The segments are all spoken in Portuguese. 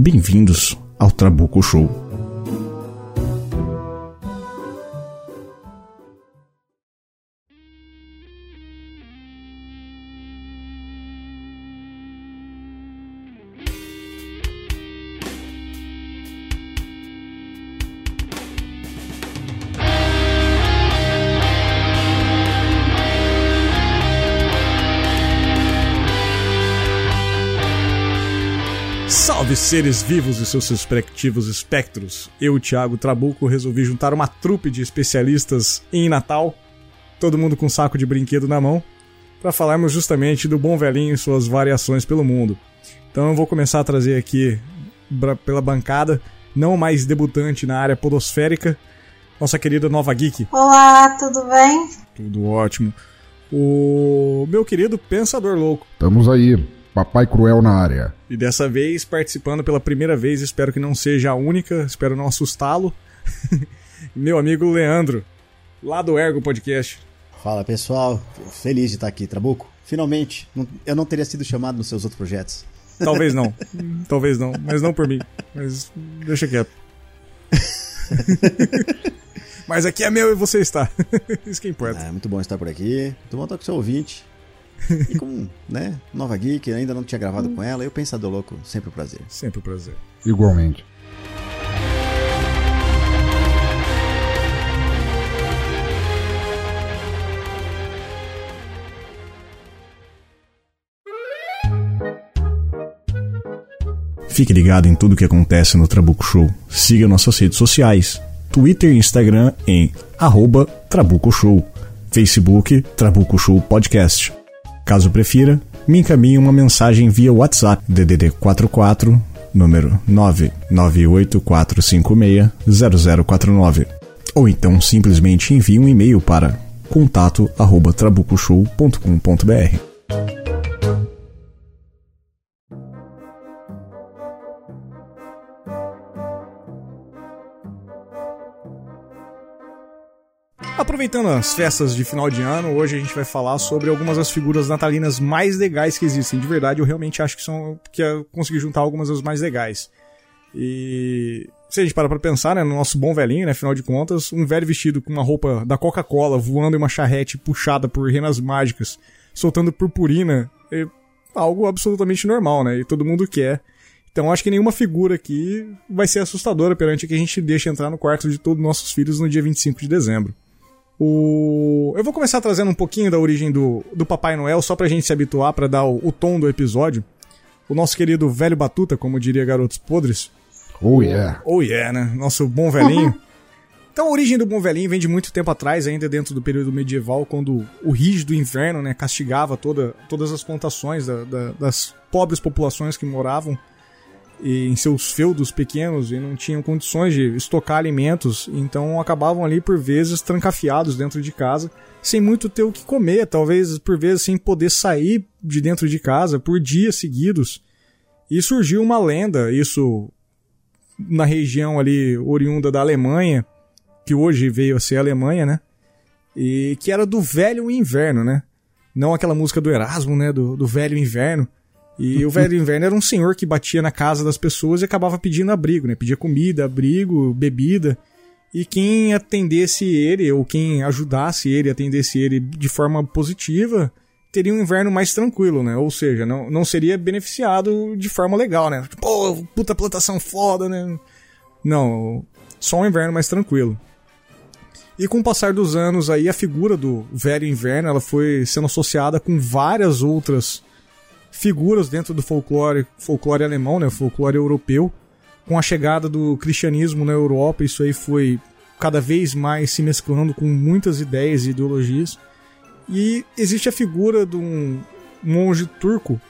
Bem-vindos ao Trabuco Show. Seres vivos e seus respectivos espectros. Eu, Thiago Trabuco, resolvi juntar uma trupe de especialistas em Natal, todo mundo com um saco de brinquedo na mão, para falarmos justamente do bom velhinho e suas variações pelo mundo. Então eu vou começar a trazer aqui pela bancada, não mais debutante na área podosférica, nossa querida Nova Geek. Olá, tudo bem? Tudo ótimo. O meu querido Pensador Louco. Estamos aí. Papai Cruel na área. E dessa vez participando pela primeira vez, espero que não seja a única, espero não assustá-lo. Meu amigo Leandro, lá do Ergo Podcast. Fala pessoal, feliz de estar aqui, Trabuco. Finalmente, eu não teria sido chamado nos seus outros projetos. Talvez não, talvez não, mas não por mim. Mas deixa quieto. mas aqui é meu e você está. Isso que importa. É muito bom estar por aqui. Muito bom estar com o seu ouvinte. E com, né, Nova Geek, ainda não tinha gravado com ela, e o Pensador Louco, sempre um prazer. Sempre um prazer. Igualmente. Fique ligado em tudo que acontece no Trabuco Show. Siga nossas redes sociais, Twitter e Instagram em arroba Trabuco Show, Facebook Trabuco Show Podcast. Caso prefira, me encaminhe uma mensagem via WhatsApp DDD 44 número 99845600049 ou então simplesmente envie um e-mail para contato@trabucoshow.com.br. Aproveitando as festas de final de ano, hoje a gente vai falar sobre algumas das figuras natalinas mais legais que existem. De verdade, eu realmente acho que são que eu consegui juntar algumas das mais legais. E se a gente para pra pensar, né, no nosso bom velhinho, né, afinal de contas, um velho vestido com uma roupa da Coca-Cola, voando em uma charrete puxada por renas mágicas, soltando purpurina, é algo absolutamente normal, né, e todo mundo quer. Então acho que nenhuma figura aqui vai ser assustadora perante a que a gente deixa entrar no quarto de todos os nossos filhos no dia 25 de dezembro. O... Eu vou começar trazendo um pouquinho da origem do, do Papai Noel, só pra gente se habituar, para dar o, o, tom do episódio. O nosso querido velho Batuta, como diria Garotos Podres. Oh yeah. Oh yeah, né? Nosso bom velhinho. então a origem do bom velhinho vem de muito tempo atrás, ainda dentro do período medieval, quando o rígido inverno né, castigava toda, todas as plantações da, da, das pobres populações que moravam em seus feudos pequenos e não tinham condições de estocar alimentos, então acabavam ali por vezes trancafiados dentro de casa, sem muito ter o que comer, talvez por vezes sem poder sair de dentro de casa por dias seguidos. E surgiu uma lenda, isso na região ali oriunda da Alemanha, que hoje veio a ser a Alemanha, né? E que era do velho inverno, né? Não aquela música do Erasmo, né? Do, do velho inverno e o velho inverno era um senhor que batia na casa das pessoas e acabava pedindo abrigo, né? Pedia comida, abrigo, bebida. E quem atendesse ele, ou quem ajudasse ele, atendesse ele de forma positiva, teria um inverno mais tranquilo, né? Ou seja, não, não seria beneficiado de forma legal, né? Pô, puta plantação foda, né? Não, só um inverno mais tranquilo. E com o passar dos anos aí, a figura do velho inverno, ela foi sendo associada com várias outras figuras dentro do folclore, folclore alemão, né, folclore europeu. Com a chegada do cristianismo na Europa, isso aí foi cada vez mais se mesclando com muitas ideias e ideologias. E existe a figura de um monge turco,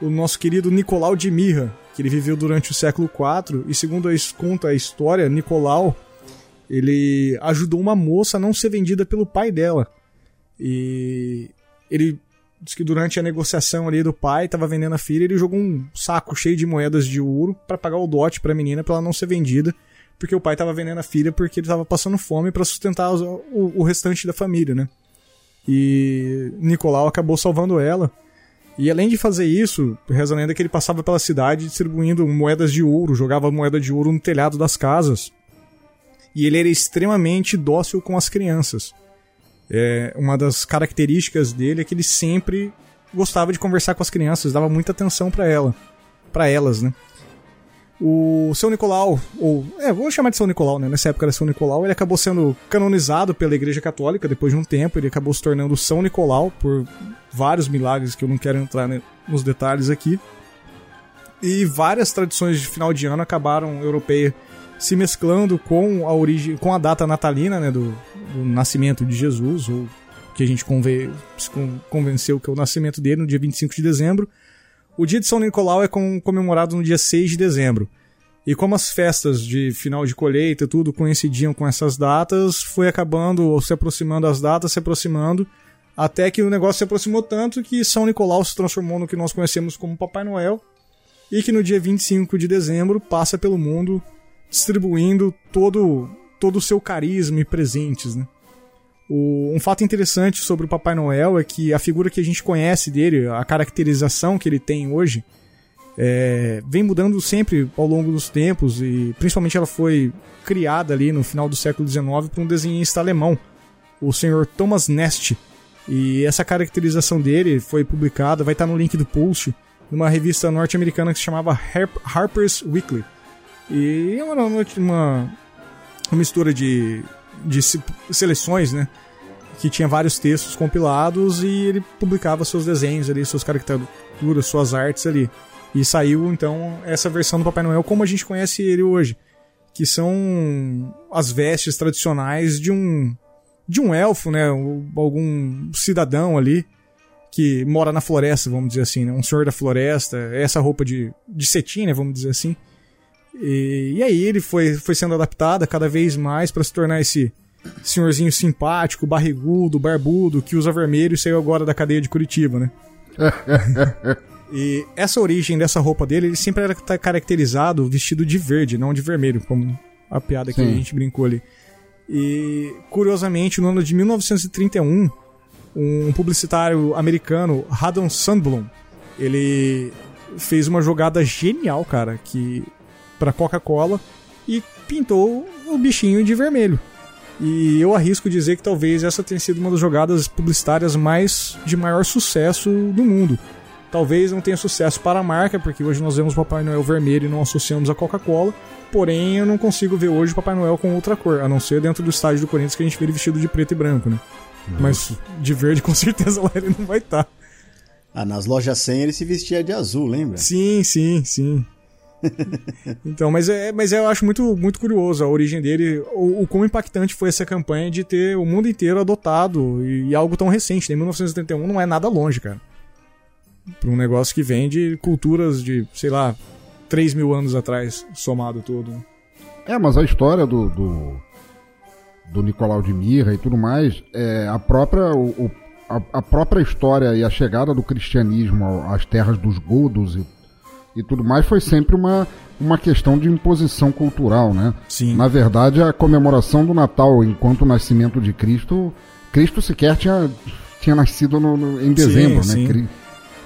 o nosso querido Nicolau de Mirra, que ele viveu durante o século IV, e segundo conta a história, Nicolau, ele ajudou uma moça a não ser vendida pelo pai dela. E ele diz que durante a negociação ali do pai, tava vendendo a filha, ele jogou um saco cheio de moedas de ouro para pagar o dote pra menina pra ela não ser vendida, porque o pai tava vendendo a filha porque ele tava passando fome para sustentar o, o, restante da família, né? E Nicolau acabou salvando ela. E além de fazer isso, reza a lenda que ele passava pela cidade distribuindo moedas de ouro, jogava moeda de ouro no telhado das casas. E ele era extremamente dócil com as crianças. É, uma das características dele é que ele sempre gostava de conversar com as crianças, dava muita atenção para ela, para elas, né? O São Nicolau, ou é, vou chamar de São Nicolau, né? Nessa época era São Nicolau, ele acabou sendo canonizado pela Igreja Católica depois de um tempo, ele acabou se tornando São Nicolau por vários milagres que eu não quero entrar né, nos detalhes aqui. E várias tradições de final de ano acabaram europeia se mesclando com a origem, com a data natalina, né, do, do nascimento de Jesus, ou que a gente conve, convenceu que é o nascimento dele no dia 25 de dezembro. O dia de São Nicolau é comemorado no dia 6 de dezembro. E como as festas de final de colheita tudo coincidiam com essas datas, foi acabando ou se aproximando as datas, se aproximando, até que o negócio se aproximou tanto que São Nicolau se transformou no que nós conhecemos como Papai Noel, e que no dia 25 de dezembro passa pelo mundo distribuindo todo, todo o seu carisma e presentes, né? O, um fato interessante sobre o Papai Noel é que a figura que a gente conhece dele, a caracterização que ele tem hoje, é, vem mudando sempre ao longo dos tempos e principalmente ela foi criada ali no final do século XIX por um desenhista alemão, o senhor Thomas Nest. E essa caracterização dele foi publicada, vai estar no link do post, numa revista norte-americana que se chamava Harper's Weekly. E é uma, uma, uma mistura de, de seleções, né? Que tinha vários textos compilados e ele publicava seus desenhos ali, suas caricaturas, suas artes ali. E saiu então essa versão do Papai Noel como a gente conhece ele hoje, que são as vestes tradicionais de um de um elfo, né, algum cidadão ali que mora na floresta, vamos dizer assim, né? um senhor da floresta, essa roupa de, de cetim, né, vamos dizer assim. E, e aí ele foi, foi sendo adaptada cada vez mais para se tornar esse senhorzinho simpático, barrigudo, barbudo, que usa vermelho e saiu agora da cadeia de Curitiba, né? e essa origem dessa roupa dele, ele sempre era caracterizado vestido de verde, não de vermelho, como a piada que Sim. a gente brincou ali. E curiosamente, no ano de 1931, um publicitário americano, Haddon Sandblom, ele fez uma jogada genial, cara, que para Coca-Cola e pintou o bichinho de vermelho. E eu arrisco dizer que talvez essa tenha sido uma das jogadas publicitárias mais de maior sucesso do mundo. Talvez não tenha sucesso para a marca, porque hoje nós vemos o Papai Noel vermelho e não associamos a Coca-Cola. Porém, eu não consigo ver hoje o Papai Noel com outra cor, a não ser dentro do estádio do Corinthians que a gente vê ele vestido de preto e branco, né? Nossa. Mas de verde com certeza lá ele não vai estar. Tá. Ah, nas lojas 100 ele se vestia de azul, lembra? Sim, sim, sim. então, mas, é, mas eu acho muito, muito curioso a origem dele, o, o quão impactante foi essa campanha de ter o mundo inteiro adotado e, e algo tão recente. Né? 1971 não é nada longe, cara. Para um negócio que vem de culturas de, sei lá, 3 mil anos atrás, somado tudo. É, mas a história do, do, do Nicolau de Mirra e tudo mais, é, a própria. O, a, a, própria história e a chegada do cristianismo às terras dos godos e e tudo mais foi sempre uma, uma questão de imposição cultural, né? Sim. Na verdade, a comemoração do Natal enquanto o nascimento de Cristo, Cristo sequer tinha, tinha nascido no, no em dezembro, sim, né? Sim.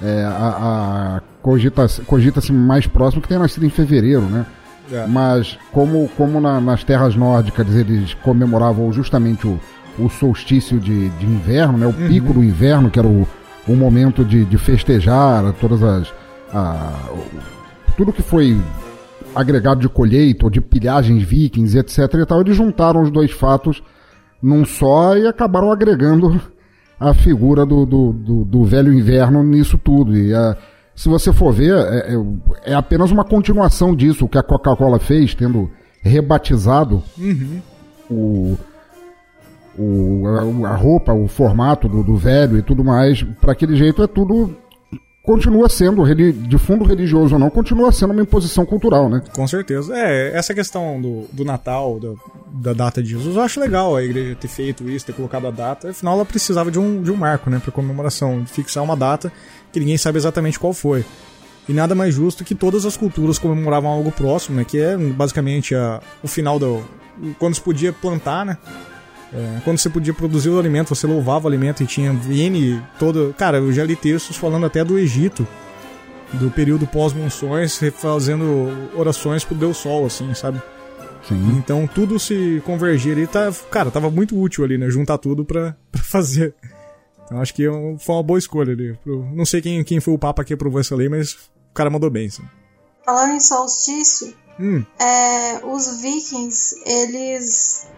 É, a, a cogita-se cogita mais próximo que tenha nascido em fevereiro, né? É. Mas como, como na, nas terras nórdicas eles comemoravam justamente o, o solstício de, de inverno, né? O uhum. pico do inverno, que era o, o momento de, de festejar todas as a, tudo que foi agregado de colheita ou de pilhagens vikings, etc. e tal, eles juntaram os dois fatos num só e acabaram agregando a figura do, do, do, do velho inverno nisso tudo. E a, se você for ver, é, é, é, apenas uma continuação disso, o que a Coca-Cola fez, tendo rebatizado uhum. o, o, a, a, roupa, o formato do, do velho e tudo mais. Para aquele jeito é tudo continua sendo, de fundo religioso ou não, continua sendo uma imposição cultural, né? Com certeza. É, essa questão do, do Natal, do, da data de Jesus, eu acho legal a igreja ter feito isso, ter colocado a data. Afinal, ela precisava de um, de um marco, né, pra comemoração, fixar uma data que ninguém sabe exatamente qual foi. E nada mais justo que todas as culturas comemoravam algo próximo, né, que é basicamente a, o final do. quando se podia plantar, né? É, quando você podia produzir o alimento, você louvava o alimento e tinha N todo. Cara, eu já li textos falando até do Egito, do período pós-monções, fazendo orações pro Deus Sol, assim, sabe? Sim. Então tudo se convergia ali, tá, cara, tava muito útil ali, né? Juntar tudo pra, pra fazer. Então acho que foi uma boa escolha ali. Não sei quem, quem foi o Papa que aprovou essa lei, mas o cara mandou bem, assim. Falando em solstício, hum. é, os vikings, eles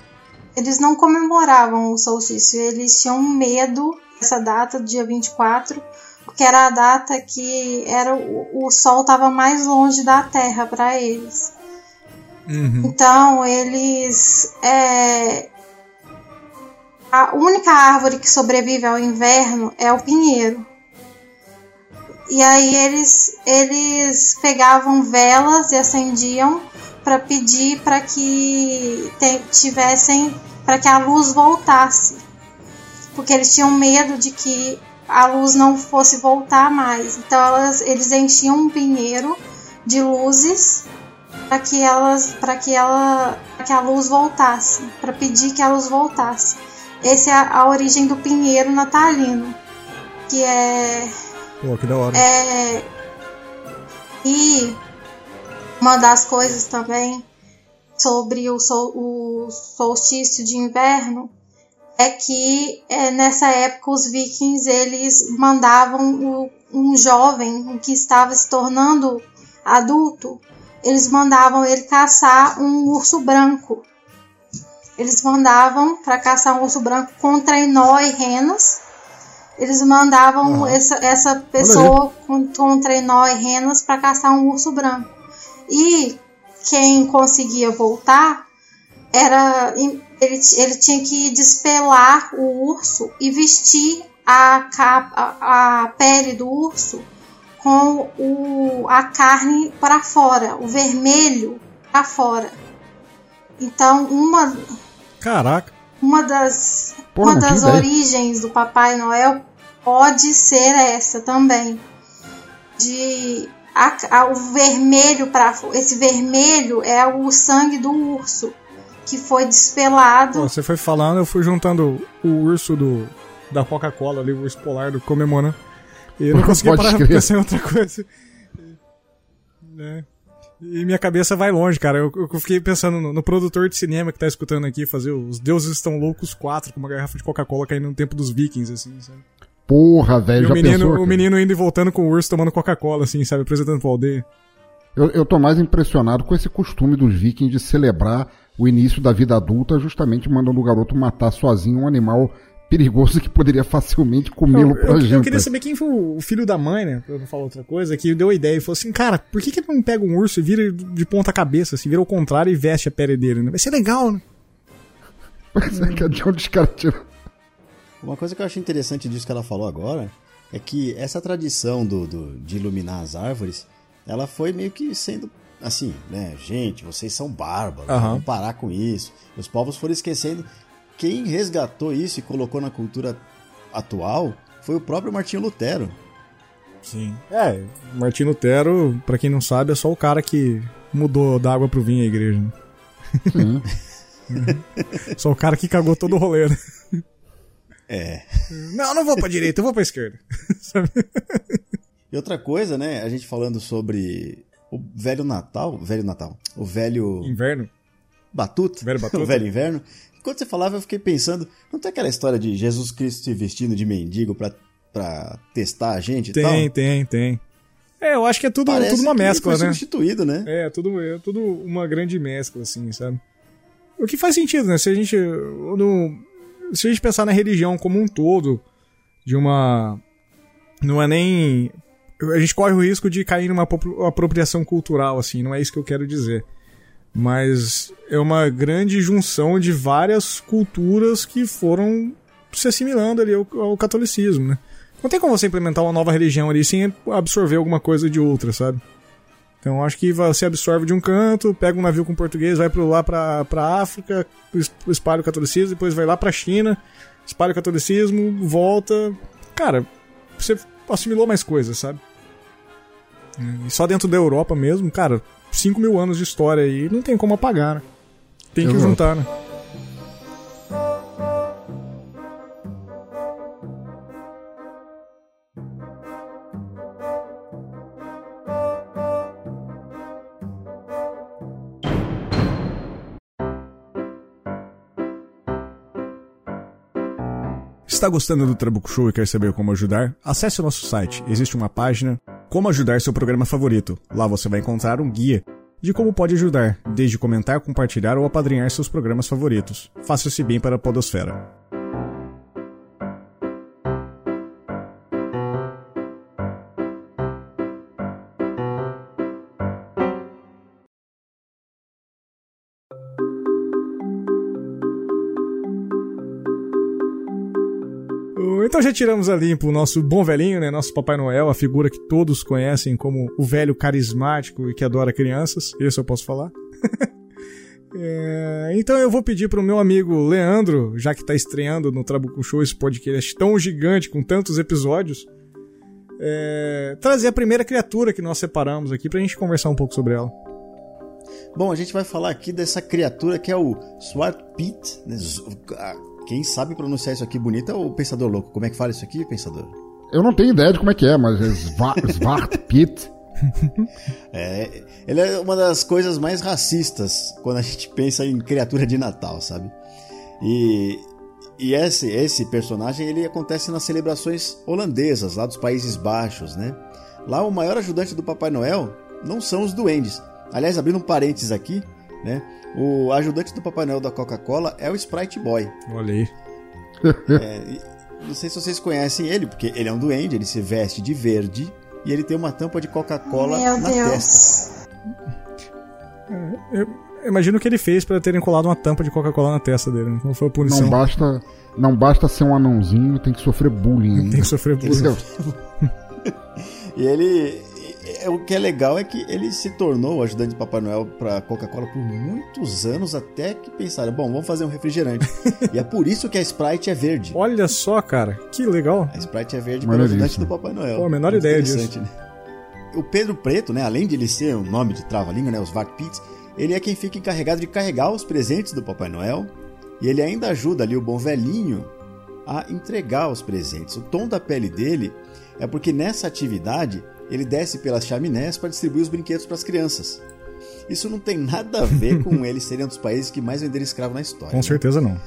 eles não comemoravam o solstício, eles tinham medo dessa data, dia 24, porque era a data que era o, o sol estava mais longe da Terra para eles. Uhum. Então eles é, a única árvore que sobrevive ao inverno é o pinheiro. E aí eles eles pegavam velas e acendiam para pedir para que tivessem para que a luz voltasse, porque eles tinham medo de que a luz não fosse voltar mais. Então elas, eles enchiam um pinheiro de luzes para que elas para que ela pra que a luz voltasse, para pedir que a luz voltasse. Essa é a, a, origem do pinheiro natalino, que é Pô, que da hora. É, e uma das coisas também sobre o, sol, o solstício de inverno é que é, nessa época os vikings eles mandavam o, um jovem que estava se tornando adulto, eles mandavam ele caçar um urso branco. Eles mandavam para caçar um urso branco com trenó e renas. Eles mandavam essa, essa pessoa com, com trenó e renas para caçar um urso branco. E quem conseguia voltar era ele, ele tinha que despelar o urso e vestir a, capa, a, pele do urso com o, a carne para fora, o vermelho para fora. Então, uma Caraca. Uma das Pô, uma das origens do Papai Noel pode ser essa também. De a, a, o vermelho para esse vermelho é o sangue do urso que foi despelado. você foi falando, eu fui juntando o urso do da Coca-Cola ali, o urso polar do comemorando. E eu não consegui parar pra pensar em outra coisa. É. E minha cabeça vai longe, cara. Eu, eu fiquei pensando no, no, produtor de cinema que tá escutando aqui fazer Os Deuses Estão Loucos 4 com uma garrafa de Coca-Cola caindo no tempo dos vikings, assim, sabe? Porra, velho, já o menino, pensou? O menino indo e voltando com o urso tomando Coca-Cola, assim, sabe? Apresentando pra aldeia. Eu, eu tô mais impressionado com esse costume dos vikings de celebrar o início da vida adulta justamente mandando o garoto matar sozinho um animal perigoso que poderia facilmente comê-lo pra eu, janta. Eu queria saber quem foi o filho da mãe, né? Pra não falar outra coisa, que deu a ideia e falou assim, cara, por que que não pega um urso e vira de ponta cabeça, assim, vira ao contrário e veste a pele dele, né? Vai ser legal, né? Pois é, que é de onde os caras tiram uma coisa que eu acho interessante disso que ela falou agora é que essa tradição do, do, de iluminar as árvores, ela foi meio que sendo assim, né? Gente, vocês são bárbaros, uhum. vamos parar com isso. Os povos foram esquecendo. Quem resgatou isso e colocou na cultura atual foi o próprio Martinho Lutero. Sim. É, Martinho Lutero, para quem não sabe, é só o cara que mudou da água pro vinho a igreja. Né? Sim. só o cara que cagou todo o rolê, né? É. Não, não vou pra direita, eu vou pra esquerda. e outra coisa, né? A gente falando sobre o velho Natal, velho Natal, o velho. Inverno? Batuta. Velho Batuta. o velho inverno. Enquanto você falava, eu fiquei pensando, não tem aquela história de Jesus Cristo se vestindo de mendigo pra, pra testar a gente tem, e tal? Tem, tem, tem. É, eu acho que é tudo, tudo uma mescla, né? substituído, né? É, tudo, é tudo uma grande mescla, assim, sabe? O que faz sentido, né? Se a gente. No, se a gente pensar na religião como um todo, de uma. Não é nem. A gente corre o risco de cair numa apropriação cultural, assim, não é isso que eu quero dizer. Mas é uma grande junção de várias culturas que foram se assimilando ali ao, ao catolicismo, né? Não tem como você implementar uma nova religião ali sem absorver alguma coisa de outra, sabe? Então acho que você absorve de um canto, pega um navio com português, vai pro, lá pra, pra África, espalha o catolicismo, depois vai lá pra China, espalha o catolicismo, volta. Cara, você assimilou mais coisas, sabe? E só dentro da Europa mesmo, cara, 5 mil anos de história aí, não tem como apagar, né? Tem que juntar, né? Está gostando do Trabuco Show e quer saber como ajudar? Acesse o nosso site. Existe uma página Como ajudar seu programa favorito. Lá você vai encontrar um guia de como pode ajudar, desde comentar, compartilhar ou apadrinhar seus programas favoritos. Faça-se bem para a podosfera. Então já tiramos a limpo o nosso bom velhinho, né? Nosso Papai Noel, a figura que todos conhecem como o velho carismático e que adora crianças. Isso eu posso falar. é, então eu vou pedir pro meu amigo Leandro, já que tá estreando no Trabuco Show esse podcast tão gigante, com tantos episódios, é, trazer a primeira criatura que nós separamos aqui pra gente conversar um pouco sobre ela. Bom, a gente vai falar aqui dessa criatura que é o Swart Pit, né? Quem sabe pronunciar isso aqui bonito é o Pensador Louco. Como é que fala isso aqui, Pensador? Eu não tenho ideia de como é que é, mas é Svart Pit. é, ele é uma das coisas mais racistas quando a gente pensa em criatura de Natal, sabe? E, e esse, esse personagem ele acontece nas celebrações holandesas, lá dos Países Baixos, né? Lá o maior ajudante do Papai Noel não são os duendes. Aliás, abrindo um parênteses aqui, né? O ajudante do Papai Noel da Coca-Cola é o Sprite Boy. Olha aí. É, não sei se vocês conhecem ele, porque ele é um duende, ele se veste de verde e ele tem uma tampa de Coca-Cola na Deus. testa. É, eu imagino o que ele fez para terem colado uma tampa de Coca-Cola na testa dele. Não foi a punição. Não basta, não basta ser um anãozinho, tem que sofrer bullying. Tem que sofrer bullying. e ele, é, o que é legal é que ele se tornou o ajudante de Papai Noel para Coca-Cola por muitos anos, até que pensaram, bom, vamos fazer um refrigerante. e é por isso que a Sprite é verde. Olha só, cara, que legal. A Sprite é verde para ajudante do Papai Noel. Pô, a menor ideia disso. Né? O Pedro Preto, né, além de ele ser o um nome de trava-língua, né, os Vagpits, ele é quem fica encarregado de carregar os presentes do Papai Noel. E ele ainda ajuda ali o bom velhinho a entregar os presentes. O tom da pele dele é porque nessa atividade ele desce pelas chaminés para distribuir os brinquedos para as crianças. Isso não tem nada a ver com eles serem um dos países que mais venderam escravo na história. Com né? certeza não.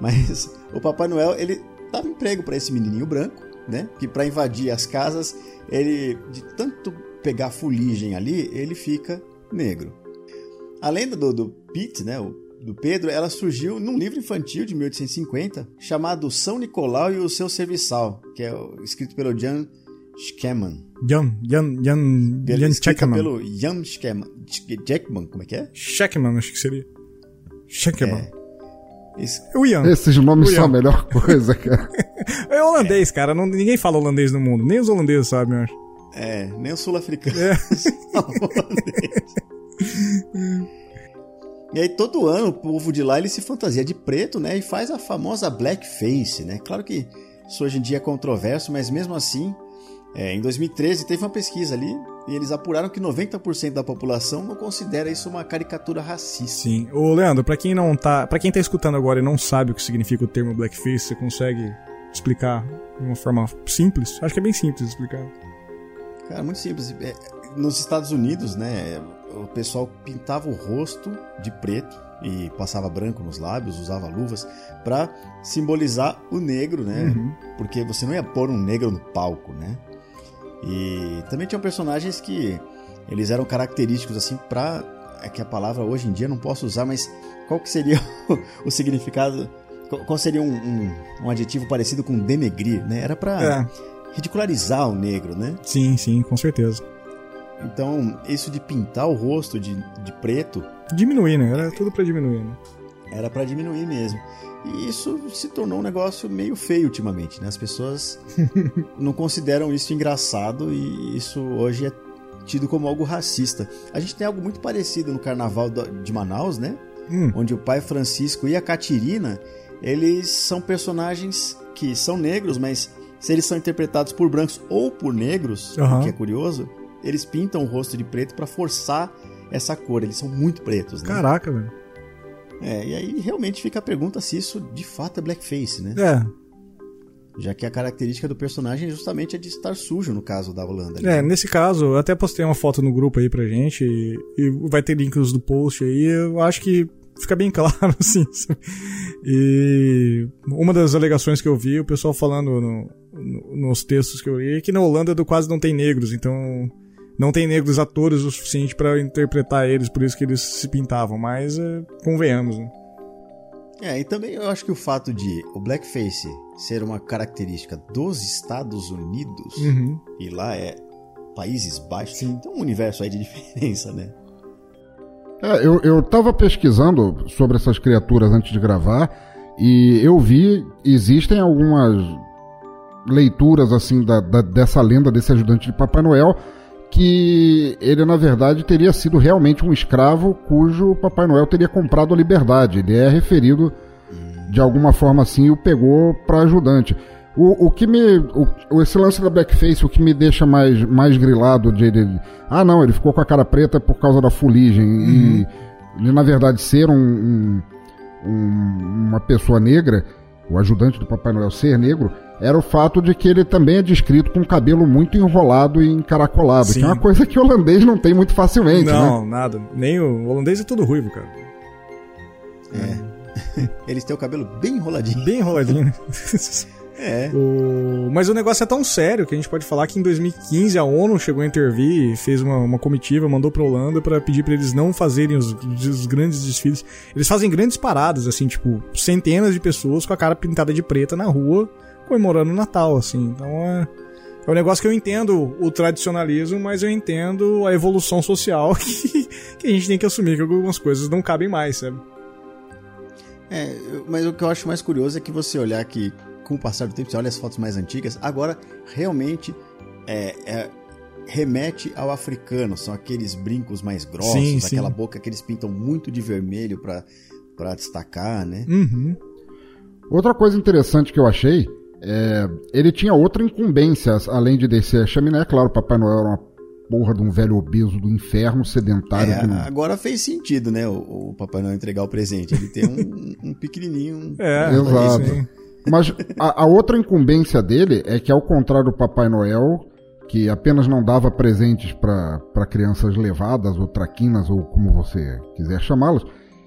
Mas o Papai Noel, ele dava emprego para esse menininho branco, né? Que para invadir as casas, ele de tanto pegar fuligem ali, ele fica negro. A lenda do, do Pete, né, o, do Pedro, ela surgiu num livro infantil de 1850 chamado São Nicolau e o seu Serviçal, que é escrito pelo John Schkeman. Jan, Jan, Jan, Jan Checkman. pelo Jan Schkeman. Jackman, como é que é? Checkman, acho que seria. Checkman. É. Esse... O Ian. Esses nomes são a melhor coisa, cara. é holandês, cara. Não, ninguém fala holandês no mundo. Nem os holandeses sabem, eu acho. É, nem os sul-africanos é. E aí todo ano o povo de lá ele se fantasia de preto, né? E faz a famosa blackface, né? Claro que isso hoje em dia é controverso, mas mesmo assim é, em 2013 teve uma pesquisa ali e eles apuraram que 90% da população não considera isso uma caricatura racista. Sim. Ô, Leandro, para quem não tá, para quem tá escutando agora e não sabe o que significa o termo blackface, você consegue explicar de uma forma simples? Acho que é bem simples explicar. Cara, muito simples. É, nos Estados Unidos, né, o pessoal pintava o rosto de preto e passava branco nos lábios, usava luvas para simbolizar o negro, né? Uhum. Porque você não ia pôr um negro no palco, né? E também tinham personagens que eles eram característicos assim para é que a palavra hoje em dia não posso usar, mas qual que seria o, o significado? Qual seria um, um, um, adjetivo parecido com denegrir, né? Era para é. ridicularizar o negro, né? Sim, sim, com certeza. Então, isso de pintar o rosto de, de preto. Diminuir, né? Era tudo para diminuir, né? Era para diminuir mesmo. E isso se tornou um negócio meio feio ultimamente, né? As pessoas não consideram isso engraçado e isso hoje é tido como algo racista. A gente tem algo muito parecido no carnaval de Manaus, né? Hum. Onde o pai Francisco e a Catirina, eles são personagens que são negros, mas se eles são interpretados por brancos ou por negros, uhum. o que é curioso, eles pintam o rosto de preto para forçar essa cor. Eles são muito pretos, né? Caraca, velho. É, e aí realmente fica a pergunta se isso de fato é blackface, né? É. Já que a característica do personagem justamente é de estar sujo no caso da Holanda. Né? É, nesse caso, eu até postei uma foto no grupo aí pra gente e, e vai ter links do post aí. Eu acho que fica bem claro, assim. E uma das alegações que eu vi, o pessoal falando no, no, nos textos que eu li, é que na Holanda quase não tem negros, então não tem negros atores o suficiente para interpretar eles, por isso que eles se pintavam, mas é, convenhamos, né? É, e também eu acho que o fato de o blackface ser uma característica dos Estados Unidos, uhum. e lá é Países Baixos, Sim. tem um universo aí de diferença, né? É, eu, eu tava pesquisando sobre essas criaturas antes de gravar, e eu vi, existem algumas leituras assim da, da, dessa lenda desse ajudante de Papai Noel que ele na verdade teria sido realmente um escravo cujo Papai Noel teria comprado a liberdade. Ele é referido de alguma forma assim e o pegou para ajudante. O, o que me. O, esse lance da blackface, o que me deixa mais, mais grilado de ele. Ah, não, ele ficou com a cara preta por causa da fuligem. Uhum. E ele, na verdade, ser um, um, um, uma pessoa negra, o ajudante do Papai Noel ser negro, era o fato de que ele também é descrito com cabelo muito enrolado e encaracolado, Sim. que é uma coisa que o holandês não tem muito facilmente, não, né? nada. Nem o, o holandês é todo ruivo, cara. É. Eles têm o cabelo bem enroladinho. Bem enroladinho. é. O... Mas o negócio é tão sério que a gente pode falar que em 2015 a ONU chegou a intervir e fez uma, uma comitiva, mandou pra Holanda para pedir para eles não fazerem os, os, grandes desfiles. Eles fazem grandes paradas, assim, tipo, centenas de pessoas com a cara pintada de preta na rua comemorando o Natal, assim. Então é, é um negócio que eu entendo o tradicionalismo, mas eu entendo a evolução social que, que a gente tem que assumir que algumas coisas não cabem mais, sabe? É, mas o que eu acho mais curioso é que você olhar que, com o passar do tempo, você olha as fotos mais antigas, agora realmente é, é, remete ao africano. São aqueles brincos mais grossos, sim, aquela sim. boca que eles pintam muito de vermelho para destacar, né? Uhum. Outra coisa interessante que eu achei é, ele tinha outra incumbência, além de descer a chaminé. Claro, Papai Noel era uma porra de um velho obeso do inferno, sedentário. É, não... Agora fez sentido, né? O, o, Papai Noel entregar o presente. Ele tem um, um pequenininho. É, exato. Mas a, a, outra incumbência dele é que, ao contrário do Papai Noel, que apenas não dava presentes para crianças levadas ou traquinas, ou como você quiser chamá-las,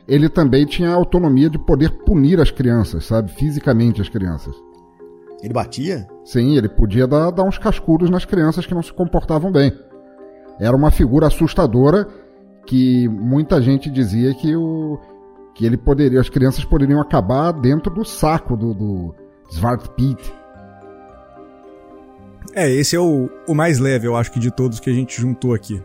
ele também tinha a autonomia de poder punir as crianças, sabe? Fisicamente as crianças. Ele batia? Sim, ele podia dar, dar uns cascudos nas crianças que não se comportavam bem. Era uma figura assustadora que muita gente dizia que o que ele poderia, as crianças poderiam acabar dentro do saco do, do Piet. É, esse é o, o mais leve, eu acho que de todos que a gente juntou aqui.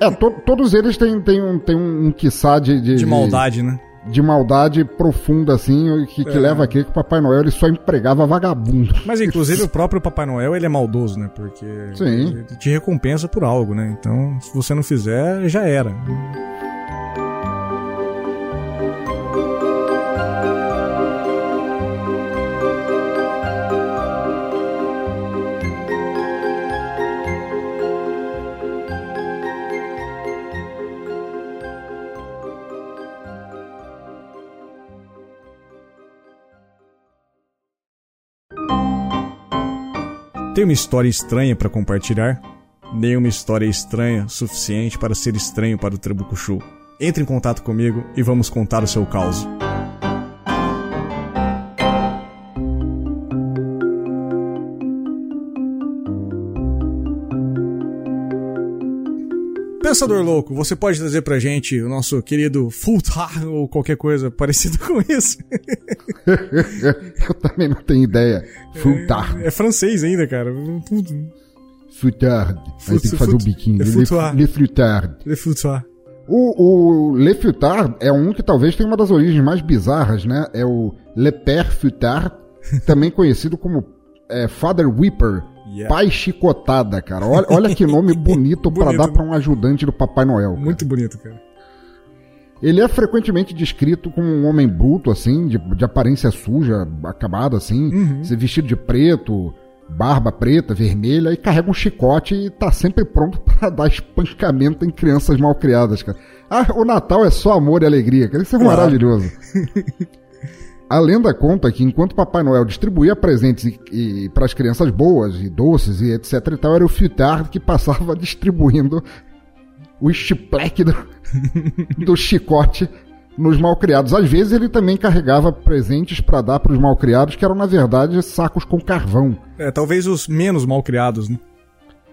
é, to, todos eles têm, têm, um, têm um, um quiçá de, de, de maldade, né? De maldade profunda, assim, que, que é. leva aqui que o Papai Noel ele só empregava vagabundo. Mas inclusive o próprio Papai Noel ele é maldoso, né? Porque Sim. ele te recompensa por algo, né? Então, se você não fizer, já era. Tem uma história estranha para compartilhar? Nenhuma história estranha suficiente para ser estranho para o Trebucuchu. Entre em contato comigo e vamos contar o seu caos. Pensador louco, você pode trazer pra gente o nosso querido Fultar ou qualquer coisa parecido com isso? Eu também não tenho ideia. Fultar. É, é francês ainda, cara. Futard. Aí tem que fazer o biquinho. Le, le, le Le Fultar. O, O, o Le Futard é um que talvez tenha uma das origens mais bizarras, né? É o Le Père Futard, também conhecido como é, Father Whipper, yeah. pai chicotada, cara. Olha, olha que nome bonito para dar para um ajudante do Papai Noel. Cara. Muito bonito, cara. Ele é frequentemente descrito como um homem bruto, assim, de, de aparência suja, acabada, assim, uhum. vestido de preto, barba preta, vermelha, e carrega um chicote e tá sempre pronto para dar espancamento em crianças mal criadas, cara. Ah, o Natal é só amor e alegria, cara. Isso é claro. maravilhoso. A lenda conta que enquanto Papai Noel distribuía presentes para as crianças boas e doces e etc e tal, era o Fitar que passava distribuindo o estipleque do, do chicote nos malcriados. Às vezes ele também carregava presentes para dar para os malcriados, que eram na verdade sacos com carvão. É, talvez os menos malcriados, né?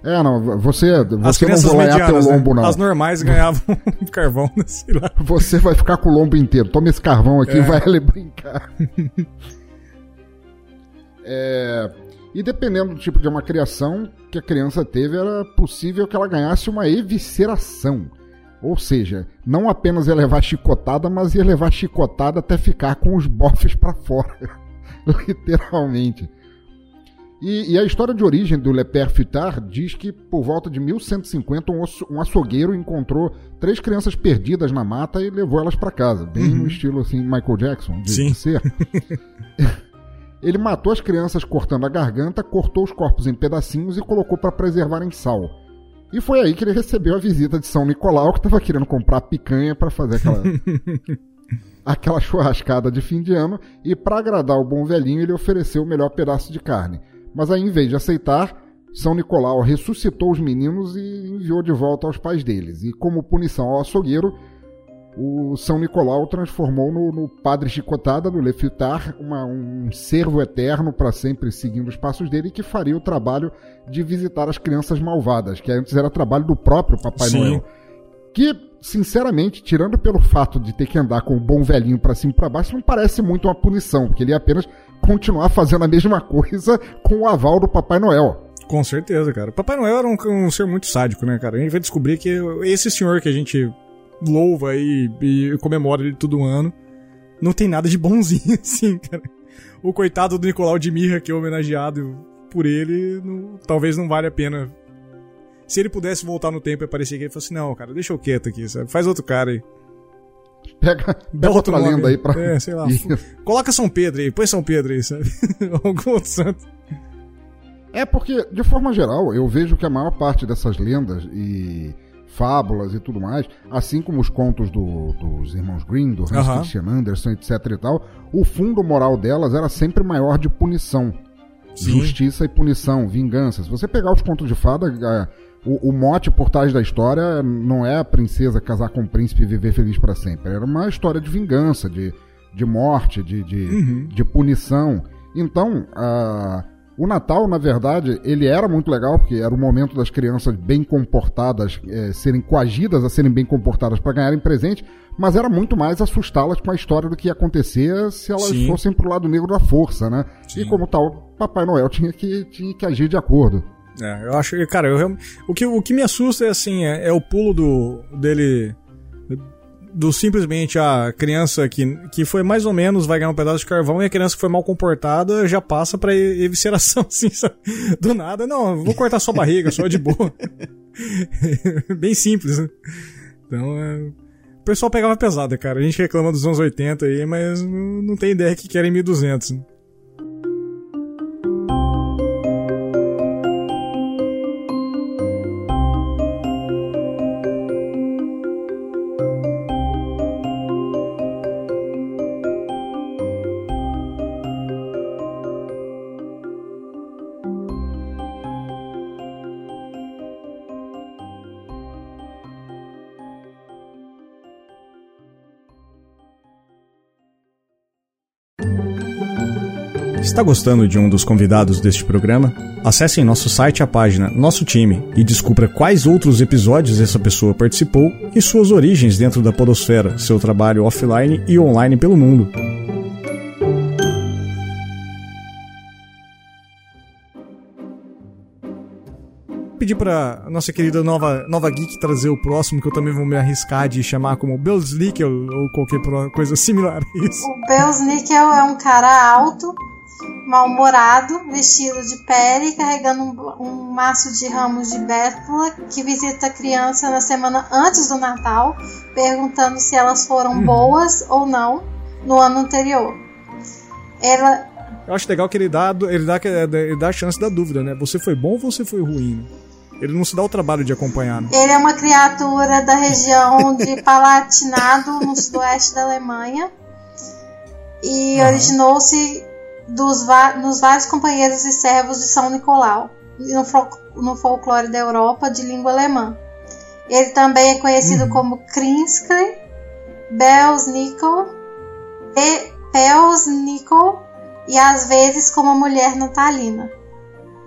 É, não, você, você não vai ganhar teu né? lombo, né? não. As normais ganhavam carvão, né? sei lá. Você vai ficar com o lombo inteiro. Toma esse carvão aqui é. e vai ali brincar. é, e dependendo do tipo de uma criação que a criança teve, era possível que ela ganhasse uma evisceração. Ou seja, não apenas ia levar chicotada, mas ia levar chicotada até ficar com os bofes para fora. Literalmente. E, e, a história de origem do Le Père Fitard diz que por volta de 1150 um, um açougueiro encontrou três crianças perdidas na mata e levou elas para casa, bem uhum. no estilo assim Michael Jackson de, Sim. ser. Ele matou as crianças cortando a garganta, cortou os corpos em pedacinhos e colocou para preservar em sal. E foi aí que ele recebeu a visita de São Nicolau, que estava querendo comprar picanha para fazer aquela aquela churrascada de fim de ano, e para agradar o bom velhinho, ele ofereceu o melhor pedaço de carne. Mas aí, em vez de aceitar, São Nicolau ressuscitou os meninos e enviou de volta aos pais deles. E como punição ao açougueiro, o São Nicolau transformou no, no padre Chicotada, no Lefitar, uma, um servo eterno para sempre seguindo os passos dele que faria o trabalho de visitar as crianças malvadas, que antes era trabalho do próprio Papai Sim. Noel. Que, sinceramente, tirando pelo fato de ter que andar com o bom velhinho para cima e para baixo, não parece muito uma punição, porque ele ia apenas continuar fazendo a mesma coisa com o aval do Papai Noel. Com certeza, cara. Papai Noel era um, um ser muito sádico, né, cara? A gente vai descobrir que esse senhor que a gente louva e, e comemora ele todo ano não tem nada de bonzinho, assim, cara. O coitado do Nicolau de Mirra, que é homenageado por ele, não, talvez não valha a pena. Se ele pudesse voltar no tempo e aparecer aqui, ele falasse: Não, cara, deixa eu quieto aqui, sabe? Faz outro cara aí. Pega, pega outra lenda aí pra. É, sei lá. Coloca São Pedro aí, põe São Pedro aí, sabe? Algum outro santo. É porque, de forma geral, eu vejo que a maior parte dessas lendas e fábulas e tudo mais, assim como os contos do, dos irmãos Green, do Hans Christian Andersen, etc e tal, o fundo moral delas era sempre maior de punição. Sim. Justiça e punição, vingança. Se você pegar os contos de fada, o, o, mote por trás da história não é a princesa casar com o príncipe e viver feliz para sempre. Era uma história de vingança, de, de morte, de, de, uhum. de punição. Então, uh, o Natal, na verdade, ele era muito legal, porque era o momento das crianças bem comportadas é, serem coagidas a serem bem comportadas para ganharem presente, mas era muito mais assustá-las com a história do que ia acontecer se elas Sim. fossem pro lado negro da força, né? Sim. E como tal, Papai Noel tinha que, tinha que agir de acordo. É, eu acho que, cara, eu, o, que, o que me assusta é assim, é, é o pulo do dele do simplesmente a criança que, que foi mais ou menos vai ganhar um pedaço de carvão e a criança que foi mal comportada já passa pra evisceração, assim, sabe? do nada. Não, vou cortar sua barriga, só de boa. Bem simples, né? Então, é... o pessoal pegava pesada, cara. A gente reclama dos anos 80 aí, mas não, não tem ideia que querem 1200, né? Está gostando de um dos convidados deste programa? Acesse em nosso site a página Nosso Time e descubra quais outros episódios essa pessoa participou e suas origens dentro da Podosfera, seu trabalho offline e online pelo mundo. pedir pra nossa querida Nova, Nova Geek trazer o próximo, que eu também vou me arriscar de chamar como Belsnickel ou qualquer coisa similar a isso. O Belsnickel é um cara alto, mal-humorado, vestido de pele, carregando um, um maço de ramos de bétula, que visita a criança na semana antes do Natal, perguntando se elas foram uhum. boas ou não no ano anterior. Ela, eu acho legal que ele dá, ele dá, ele dá a chance da dúvida, né? Você foi bom ou você foi ruim? Ele não se dá o trabalho de acompanhar. Né? Ele é uma criatura da região de Palatinado, no sudoeste da Alemanha. E originou-se dos nos vários companheiros e servos de São Nicolau, no, no folclore da Europa de língua alemã. Ele também é conhecido uhum. como Krinske, Belsnickel e Pelsnickel e às vezes como a mulher natalina.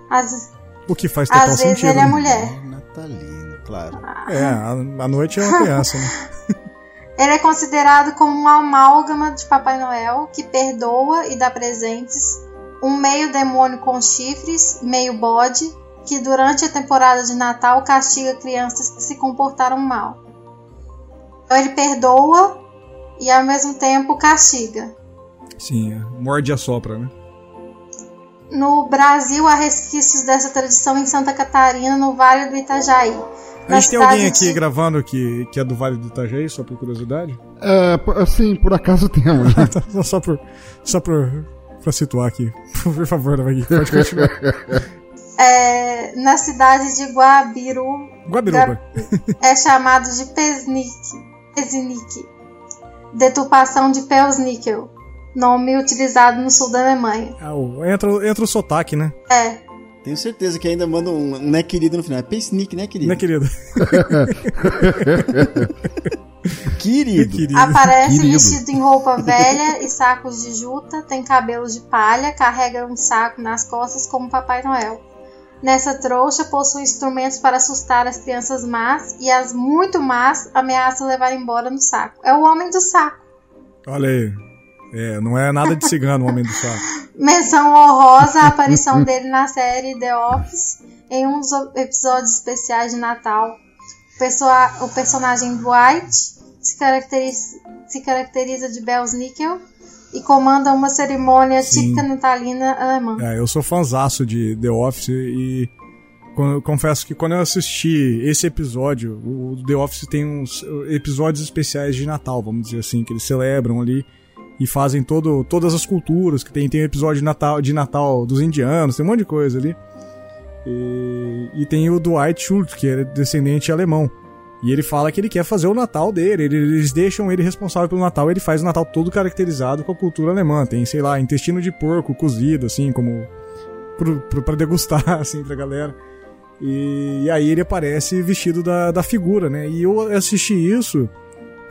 Às, o que faz total às sentido. Às vezes ele é mulher. Natalino, claro. É, a, a noite é uma criança, né? Ele é considerado como uma amálgama de Papai Noel que perdoa e dá presentes, um meio demônio com chifres, meio bode, que durante a temporada de Natal castiga crianças que se comportaram mal. Então ele perdoa e ao mesmo tempo castiga. Sim, é. morde e assopra, né? No Brasil há resquícios dessa tradição em Santa Catarina, no Vale do Itajaí. A gente tem alguém aqui de... gravando que, que é do Vale do Itajaí, só por curiosidade? É, assim, por acaso temos. Né? só por, só por, pra situar aqui. Por favor, pode continuar. É, na cidade de Guabiru. Guabiruba. É chamado de Pesnik. Pesnik. Deturpação de Pelsnickel nome utilizado no sul da Alemanha. Ah, entra, entra o sotaque, né? É. Tenho certeza que ainda manda um né querido no final. É Pesnick, né querido? Né querido. querido. querido. Aparece querido. vestido em roupa velha e sacos de juta, tem cabelos de palha, carrega um saco nas costas como Papai Noel. Nessa trouxa possui instrumentos para assustar as crianças más e as muito más ameaça levar embora no saco. É o homem do saco. Olha aí. É, não é nada de cigano o Homem do Saco. Menção honrosa a aparição dele na série The Office em um dos episódios especiais de Natal. O, o personagem Dwight se caracteriza, se caracteriza de Bells Nickel e comanda uma cerimônia Sim. típica natalina alemã. É, eu sou fãzaço de The Office e confesso que quando eu assisti esse episódio, o The Office tem uns episódios especiais de Natal, vamos dizer assim, que eles celebram ali e fazem todo, todas as culturas que tem. Tem episódio de Natal, de Natal dos indianos, tem um monte de coisa ali. E, e tem o Dwight Schultz, que é descendente alemão. E ele fala que ele quer fazer o Natal dele. Eles deixam ele responsável pelo Natal. Ele faz o Natal todo caracterizado com a cultura alemã. Tem, sei lá, intestino de porco cozido, assim, como. para degustar, assim, pra galera. E, e, aí ele aparece vestido da, da figura, né? E eu assisti isso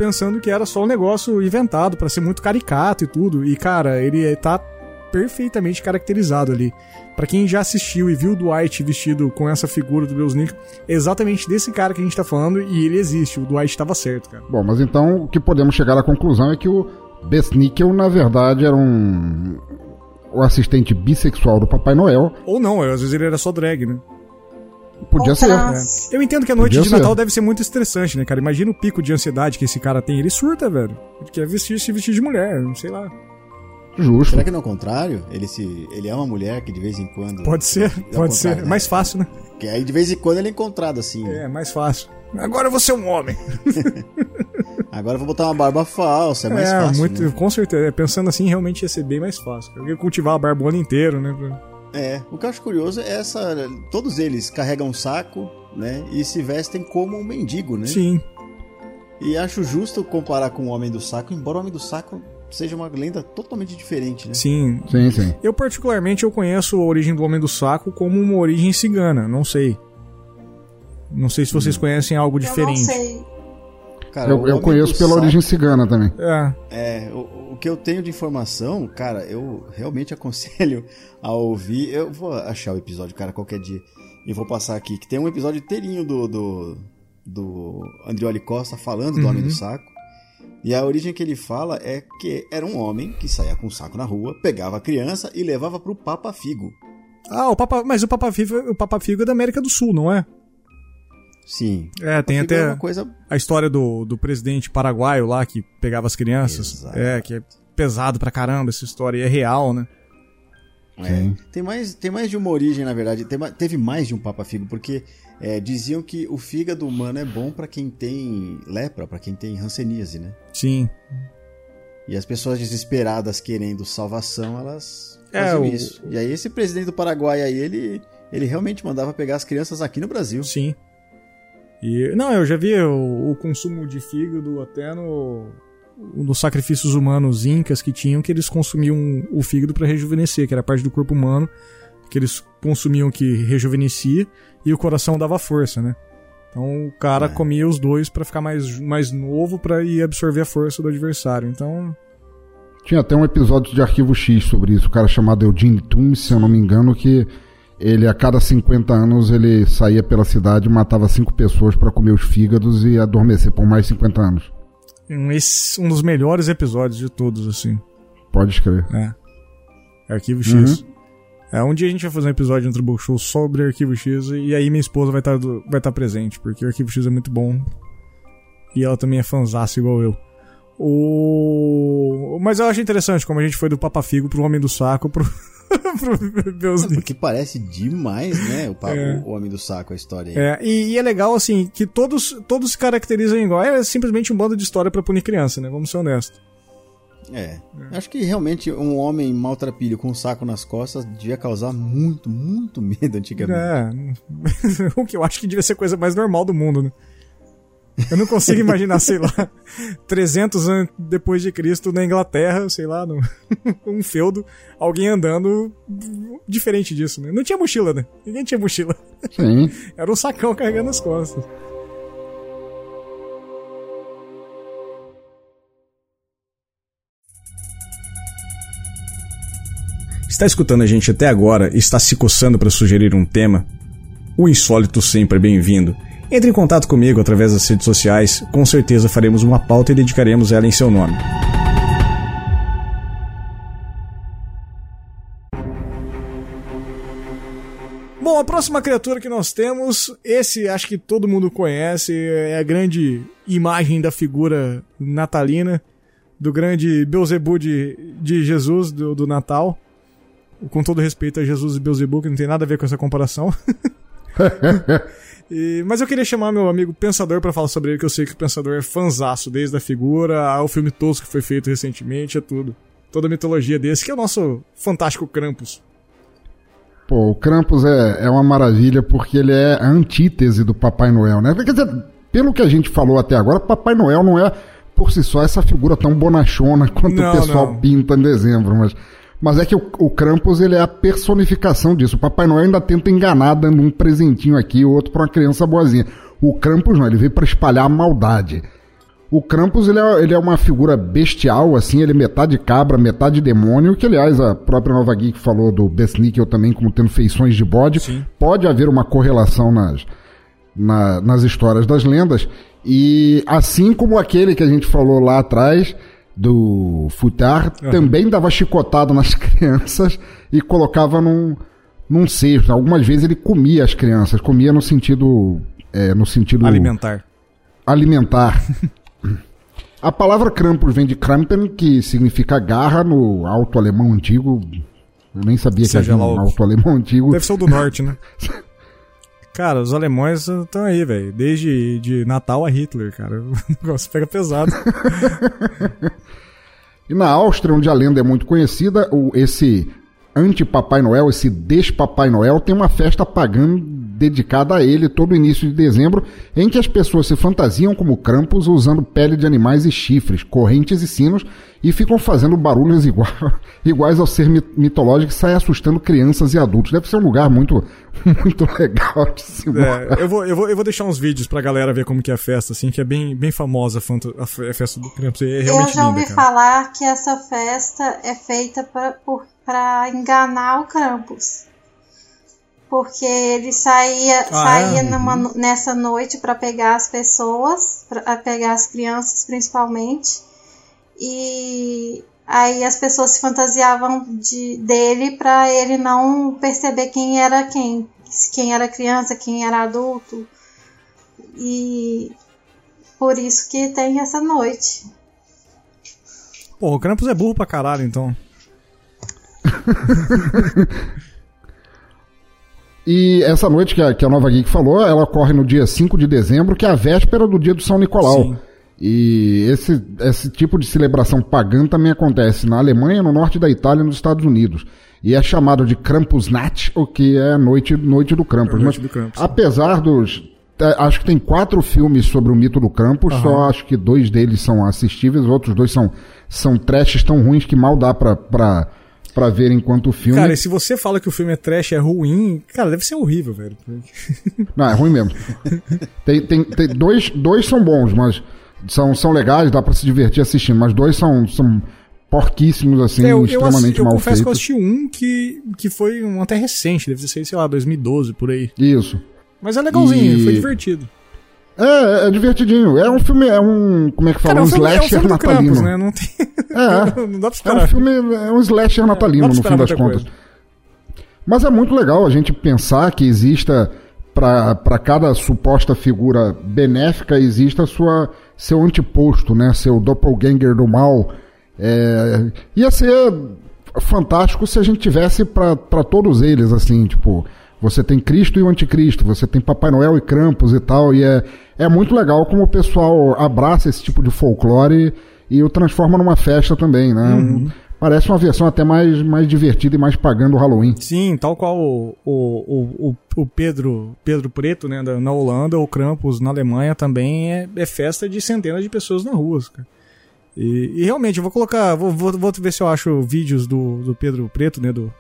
pensando que era só um negócio inventado para ser muito caricato e tudo. E, cara, ele tá perfeitamente caracterizado ali. Para quem já assistiu e viu o Dwight vestido com essa figura do Deus Nick, é exatamente desse cara que a gente tá falando e ele existe. O Dwight estava certo, cara. Bom, mas então o que podemos chegar à conclusão é que o Besnickel, na verdade, era um o assistente bissexual do Papai Noel. Ou não, às vezes ele era só drag, né? Podia ser. É. Eu entendo que a noite Podia de Natal ser. deve ser muito estressante, né, cara? Imagina o pico de ansiedade que esse cara tem. Ele surta, velho. Ele quer vestir, se vestir de mulher, não sei lá. Justo. Será que não é o contrário? Ele, se, ele é uma mulher que de vez em quando. Pode ser, pode ser. Né? Mais fácil, né? Que aí de vez em quando ele é encontrado assim. É, mais fácil. Agora você é um homem. Agora eu vou botar uma barba falsa, é mais é, fácil. Muito, né? Com certeza. Pensando assim, realmente ia ser bem mais fácil. Eu ia cultivar a barba o ano inteiro, né? É, o que eu acho curioso é essa. Todos eles carregam um saco, né? E se vestem como um mendigo, né? Sim. E acho justo comparar com o Homem do Saco, embora o Homem do Saco seja uma lenda totalmente diferente, né? Sim. Sim, sim. Eu particularmente eu conheço a origem do Homem do Saco como uma origem cigana, não sei. Não sei se vocês hum. conhecem algo diferente. Eu não sei. Cara, eu, eu conheço pela saco, origem cigana também. É. É, o, o, que eu tenho de informação, cara, eu realmente aconselho a ouvir. Eu vou achar o episódio, cara, qualquer dia. E vou passar aqui, que tem um episódio inteirinho do, do, do Andrioli Costa falando do uhum. Homem do Saco. E a origem que ele fala é que era um homem que saía com um saco na rua, pegava a criança e levava pro Papa Figo. Ah, o Papa, mas o Papa Figo, o Papa Figo é da América do Sul, não é? Sim. É, tem até é coisa... a história do, do presidente paraguaio lá que pegava as crianças. Exato. É, que é pesado pra caramba essa história e é real, né? É. Tem, mais, tem mais de uma origem, na verdade. Tem, teve mais de um Papa Figo, porque é, diziam que o fígado humano é bom para quem tem lepra, para quem tem hanseníase, né? Sim. E as pessoas desesperadas querendo salvação, elas é, faziam o... isso. E aí esse presidente do Paraguai aí, ele, ele realmente mandava pegar as crianças aqui no Brasil. Sim. E, não, eu já vi o, o consumo de fígado até no, nos sacrifícios humanos incas que tinham, que eles consumiam o fígado para rejuvenescer, que era parte do corpo humano, que eles consumiam que rejuvenescia, e o coração dava força, né? Então o cara é. comia os dois para ficar mais, mais novo para ir absorver a força do adversário. Então. Tinha até um episódio de Arquivo X sobre isso, o cara chamado Eugene Toomes, se eu não me engano, que ele a cada 50 anos ele saía pela cidade, matava cinco pessoas para comer os fígados e adormecer por mais 50 anos. Um, esse, um dos melhores episódios de todos, assim. Pode escrever. É. Arquivo X. Uhum. É, um dia a gente vai fazer um episódio no Triple Show sobre Arquivo X e aí minha esposa vai estar tá, vai tá presente, porque o Arquivo X é muito bom. E ela também é fanzaça igual eu. O... Mas eu acho interessante como a gente foi do Papa Figo pro Homem do Saco pro, pro Deus é Porque parece demais, né? O, é. o Homem do Saco, a história aí. É, e, e, é legal, assim, que todos, todos se caracterizam igual. É simplesmente um bando de história para punir criança, né? Vamos ser honestos. É. é. Acho que realmente um homem maltrapilho com um saco nas costas devia causar muito, muito medo antigamente. É. o que eu acho que devia ser a coisa mais normal do mundo, né? Eu não consigo imaginar, sei lá, 300 anos depois de Cristo na Inglaterra, sei lá, no, um feudo, alguém andando diferente disso, né? Não tinha mochila, né? Ninguém tinha mochila. Sim. Era um sacão carregando as costas. Está escutando a gente até agora e está se coçando para sugerir um tema? O insólito sempre é bem-vindo. Entre em contato comigo através das redes sociais, com certeza faremos uma pauta e dedicaremos ela em seu nome. Bom, a próxima criatura que nós temos, esse acho que todo mundo conhece, é a grande imagem da figura natalina, do grande Beuzebu de, de Jesus, do, do Natal com todo respeito a Jesus e Beelzebub, que não tem nada a ver com essa comparação. e, mas eu queria chamar meu amigo Pensador para falar sobre ele, que eu sei que o Pensador é fanzaço, desde a figura ao filme tosco que foi feito recentemente, é tudo. Toda a mitologia desse, que é o nosso fantástico Krampus. Pô, o Krampus é, é uma maravilha porque ele é a antítese do Papai Noel, né? Quer dizer, pelo que a gente falou até agora, Papai Noel não é por si só essa figura tão bonachona quanto não, o pessoal não. pinta em dezembro, mas mas é que o, o Krampus ele é a personificação disso. O Papai Noel ainda tenta enganar dando um presentinho aqui, outro para uma criança boazinha. O Krampus não, ele veio para espalhar a maldade. O Krampus ele é, ele é uma figura bestial, assim, ele é metade cabra, metade demônio, que aliás a própria Nova Geek falou do Besnickel também como tendo feições de bode. Sim. Pode haver uma correlação nas, na, nas histórias das lendas. E assim como aquele que a gente falou lá atrás, do Futar uhum. também dava chicotada nas crianças e colocava num, num cesto. Algumas vezes ele comia as crianças, comia no sentido. É, no sentido. Alimentar. Alimentar. A palavra Krampus vem de Krampen, que significa garra no alto alemão antigo. Eu nem sabia Seja que havia um alto alemão antigo. Deve ser o do norte, né? Cara, os alemães estão aí, velho. Desde de Natal a Hitler, cara. O negócio pega pesado. e na Áustria, onde a lenda é muito conhecida, o, esse anti-Papai Noel, esse des-Papai Noel, tem uma festa pagã dedicada a ele todo início de dezembro, em que as pessoas se fantasiam como Krampus usando pele de animais e chifres, correntes e sinos e ficam fazendo barulhos igual, iguais ao ser mitológico e saem assustando crianças e adultos. Deve ser um lugar muito, muito legal de se é, eu, vou, eu, vou, eu vou deixar uns vídeos pra galera ver como que é a festa, assim, que é bem, bem famosa a, festa do Krampus. É eu já ouvi linda, falar que essa festa é feita pra, por, pra enganar o Krampus porque ele saía, ah, saía é? numa, nessa noite para pegar as pessoas, para pegar as crianças principalmente, e Aí as pessoas se fantasiavam de, dele para ele não perceber quem era quem, quem era criança, quem era adulto. E por isso que tem essa noite. Pô, o Krampus é burro pra caralho, então. e essa noite que a, que a Nova Geek falou, ela ocorre no dia 5 de dezembro, que é a véspera do dia do São Nicolau. Sim. E esse, esse tipo de celebração pagã também acontece na Alemanha, no norte da Itália e nos Estados Unidos. E é chamado de Krampusnacht, o que é a noite, noite do Krampus. É noite Mas, do Krampus. apesar dos. É, acho que tem quatro filmes sobre o mito do Krampus, uhum. só acho que dois deles são assistíveis, os outros dois são, são trashes tão ruins que mal dá pra, pra, pra ver enquanto o filme. Cara, e se você fala que o filme é trash, é ruim, cara, deve ser horrível, velho. Não, é ruim mesmo. tem, tem, tem dois, dois são bons, mas são, são legais, dá para se divertir assistindo, mas dois são, são porquíssimos, assim, eu, extremamente eu, eu mal feitos. Eu confesso que eu assisti um que, que foi um até recente, deve ser, sei lá, 2012, por aí. Isso. Mas é legalzinho, e... foi divertido. É, é divertidinho. É um filme, é um. Como é que fala? Cara, um, um slasher é um natalino. Krampus, né? Não tem. É. não dá pra esperar. É um filme, é um slasher natalino, no fim das contas. Coisa. Mas é muito legal a gente pensar que exista, para cada suposta figura benéfica, exista sua seu antiposto, né? Seu doppelganger do mal. É, ia ser fantástico se a gente tivesse para todos eles, assim, tipo, você tem Cristo e o Anticristo, você tem Papai Noel e Krampus e tal, e é, é muito legal como o pessoal abraça esse tipo de folclore e, o transforma numa festa também, né? Uhum. Parece uma versão até mais, mais divertida e mais pagando o Halloween. Sim, tal qual o, o, o, o Pedro Pedro Preto, né, na Holanda, o Krampus na Alemanha também é, é festa de centenas de pessoas na rua, cara. E, e, realmente, eu vou colocar, vou, vou, vou, ver se eu acho vídeos do, do Pedro Preto, né, do,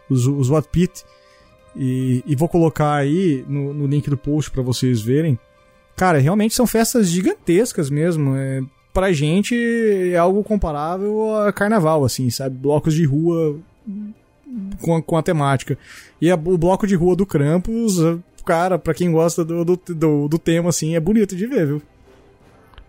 What Pit, e, e, vou colocar aí no, no link do post para vocês verem. Cara, realmente são festas gigantescas mesmo. É, pra gente é algo comparável a carnaval, assim, sabe? Blocos de rua com a, com a temática. E a, o bloco de rua do Krampus, cara, pra quem gosta do, do, do, do tema, assim, é bonito de ver, viu?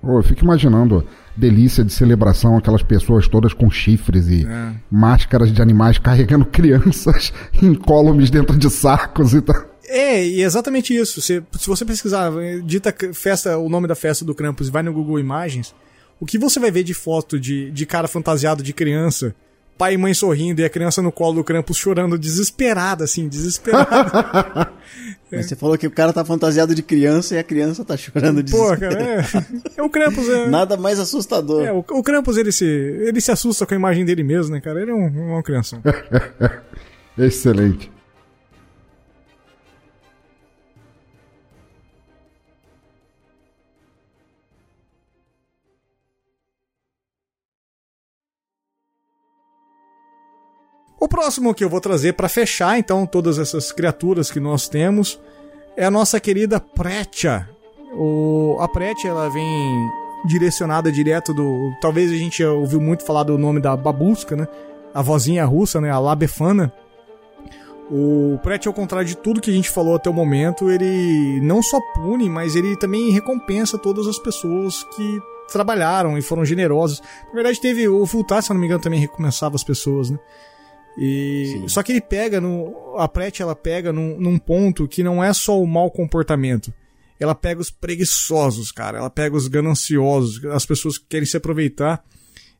Oh, eu fico imaginando delícia de celebração, aquelas pessoas todas com chifres e é. máscaras de animais carregando crianças incólumes dentro de sacos e tal. É, e exatamente isso. Se, se você pesquisar, dita festa, o nome da festa do Krampus e vai no Google Imagens, o que você vai ver de foto de, de cara fantasiado de criança, pai e mãe sorrindo e a criança no colo do Krampus chorando desesperada, assim, desesperada. é. Você falou que o cara tá fantasiado de criança e a criança tá chorando desesperada. Pô, cara, é. é o Krampus é... Nada mais assustador. É, o, o Krampus, ele se, ele se assusta com a imagem dele mesmo, né, cara? Ele é um, uma criança. Excelente. Próximo que eu vou trazer para fechar, então, todas essas criaturas que nós temos, é a nossa querida Pretia. O, a Pretia, ela vem direcionada direto do. Talvez a gente ouviu muito falar do nome da babuska, né? A vozinha russa, né? A Labefana. O Pretia, ao contrário de tudo que a gente falou até o momento, ele não só pune, mas ele também recompensa todas as pessoas que trabalharam e foram generosos. Na verdade, teve o Fultar, se não me engano, também recompensava as pessoas, né? E só que ele pega no a Prete ela pega num, num, ponto que não é só o mau comportamento. Ela pega os preguiçosos, cara. Ela pega os gananciosos, as pessoas que querem se aproveitar.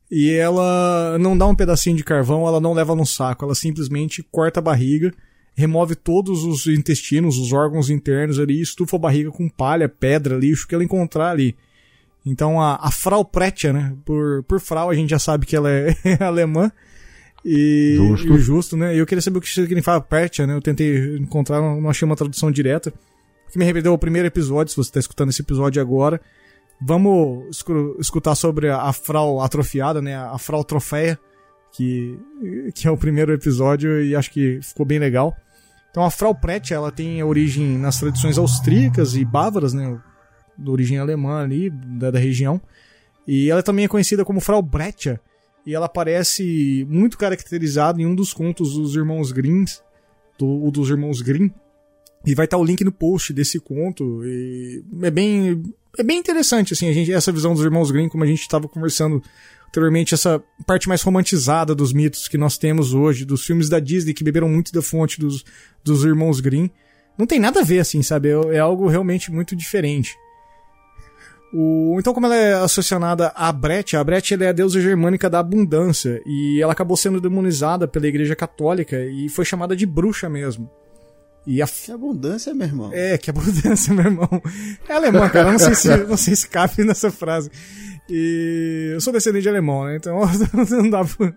E ela não dá um pedacinho de carvão, ela não leva no saco, ela simplesmente corta a barriga, remove todos os intestinos, os órgãos internos ali, estufa a barriga com palha, pedra, lixo que ela encontrar ali. Então a, a Frau Pretia, né? Por, por Frau a gente já sabe que ela é alemã. E, justo. e justo, né? Eu queria saber o que significa Pertia, né? Eu tentei encontrar, não achei uma tradução direta. O que me arrependeu o primeiro episódio, se você está escutando esse episódio agora. Vamos escutar sobre a, Frau atrofiada, né? A Frau Troféia, que, que é o primeiro episódio e acho que ficou bem legal. Então a Frau Pretia, ela tem origem nas tradições austríacas e bávaras, né? De origem alemã ali, da, da região. E ela também é conhecida como Frau Bretia, e ela aparece muito caracterizada em um dos contos dos irmãos Grimm, do, dos irmãos Grimm. E vai estar o link no post desse conto. E é bem é bem interessante assim, a gente essa visão dos irmãos Grimm, como a gente estava conversando anteriormente, essa parte mais romantizada dos mitos que nós temos hoje, dos filmes da Disney que beberam muito da fonte dos, dos irmãos Grimm. Não tem nada a ver, assim, sabe? É, é algo realmente muito diferente. O, então, como ela é associada a Brete, a Brete é a deusa germânica da abundância, e ela acabou sendo demonizada pela Igreja Católica e foi chamada de bruxa mesmo. E a... Que abundância, meu irmão. É, que abundância, meu irmão. É alemão, cara. Não sei se, não sei se cabe nessa frase. E eu sou descendente de alemão, né? Então não dá pra...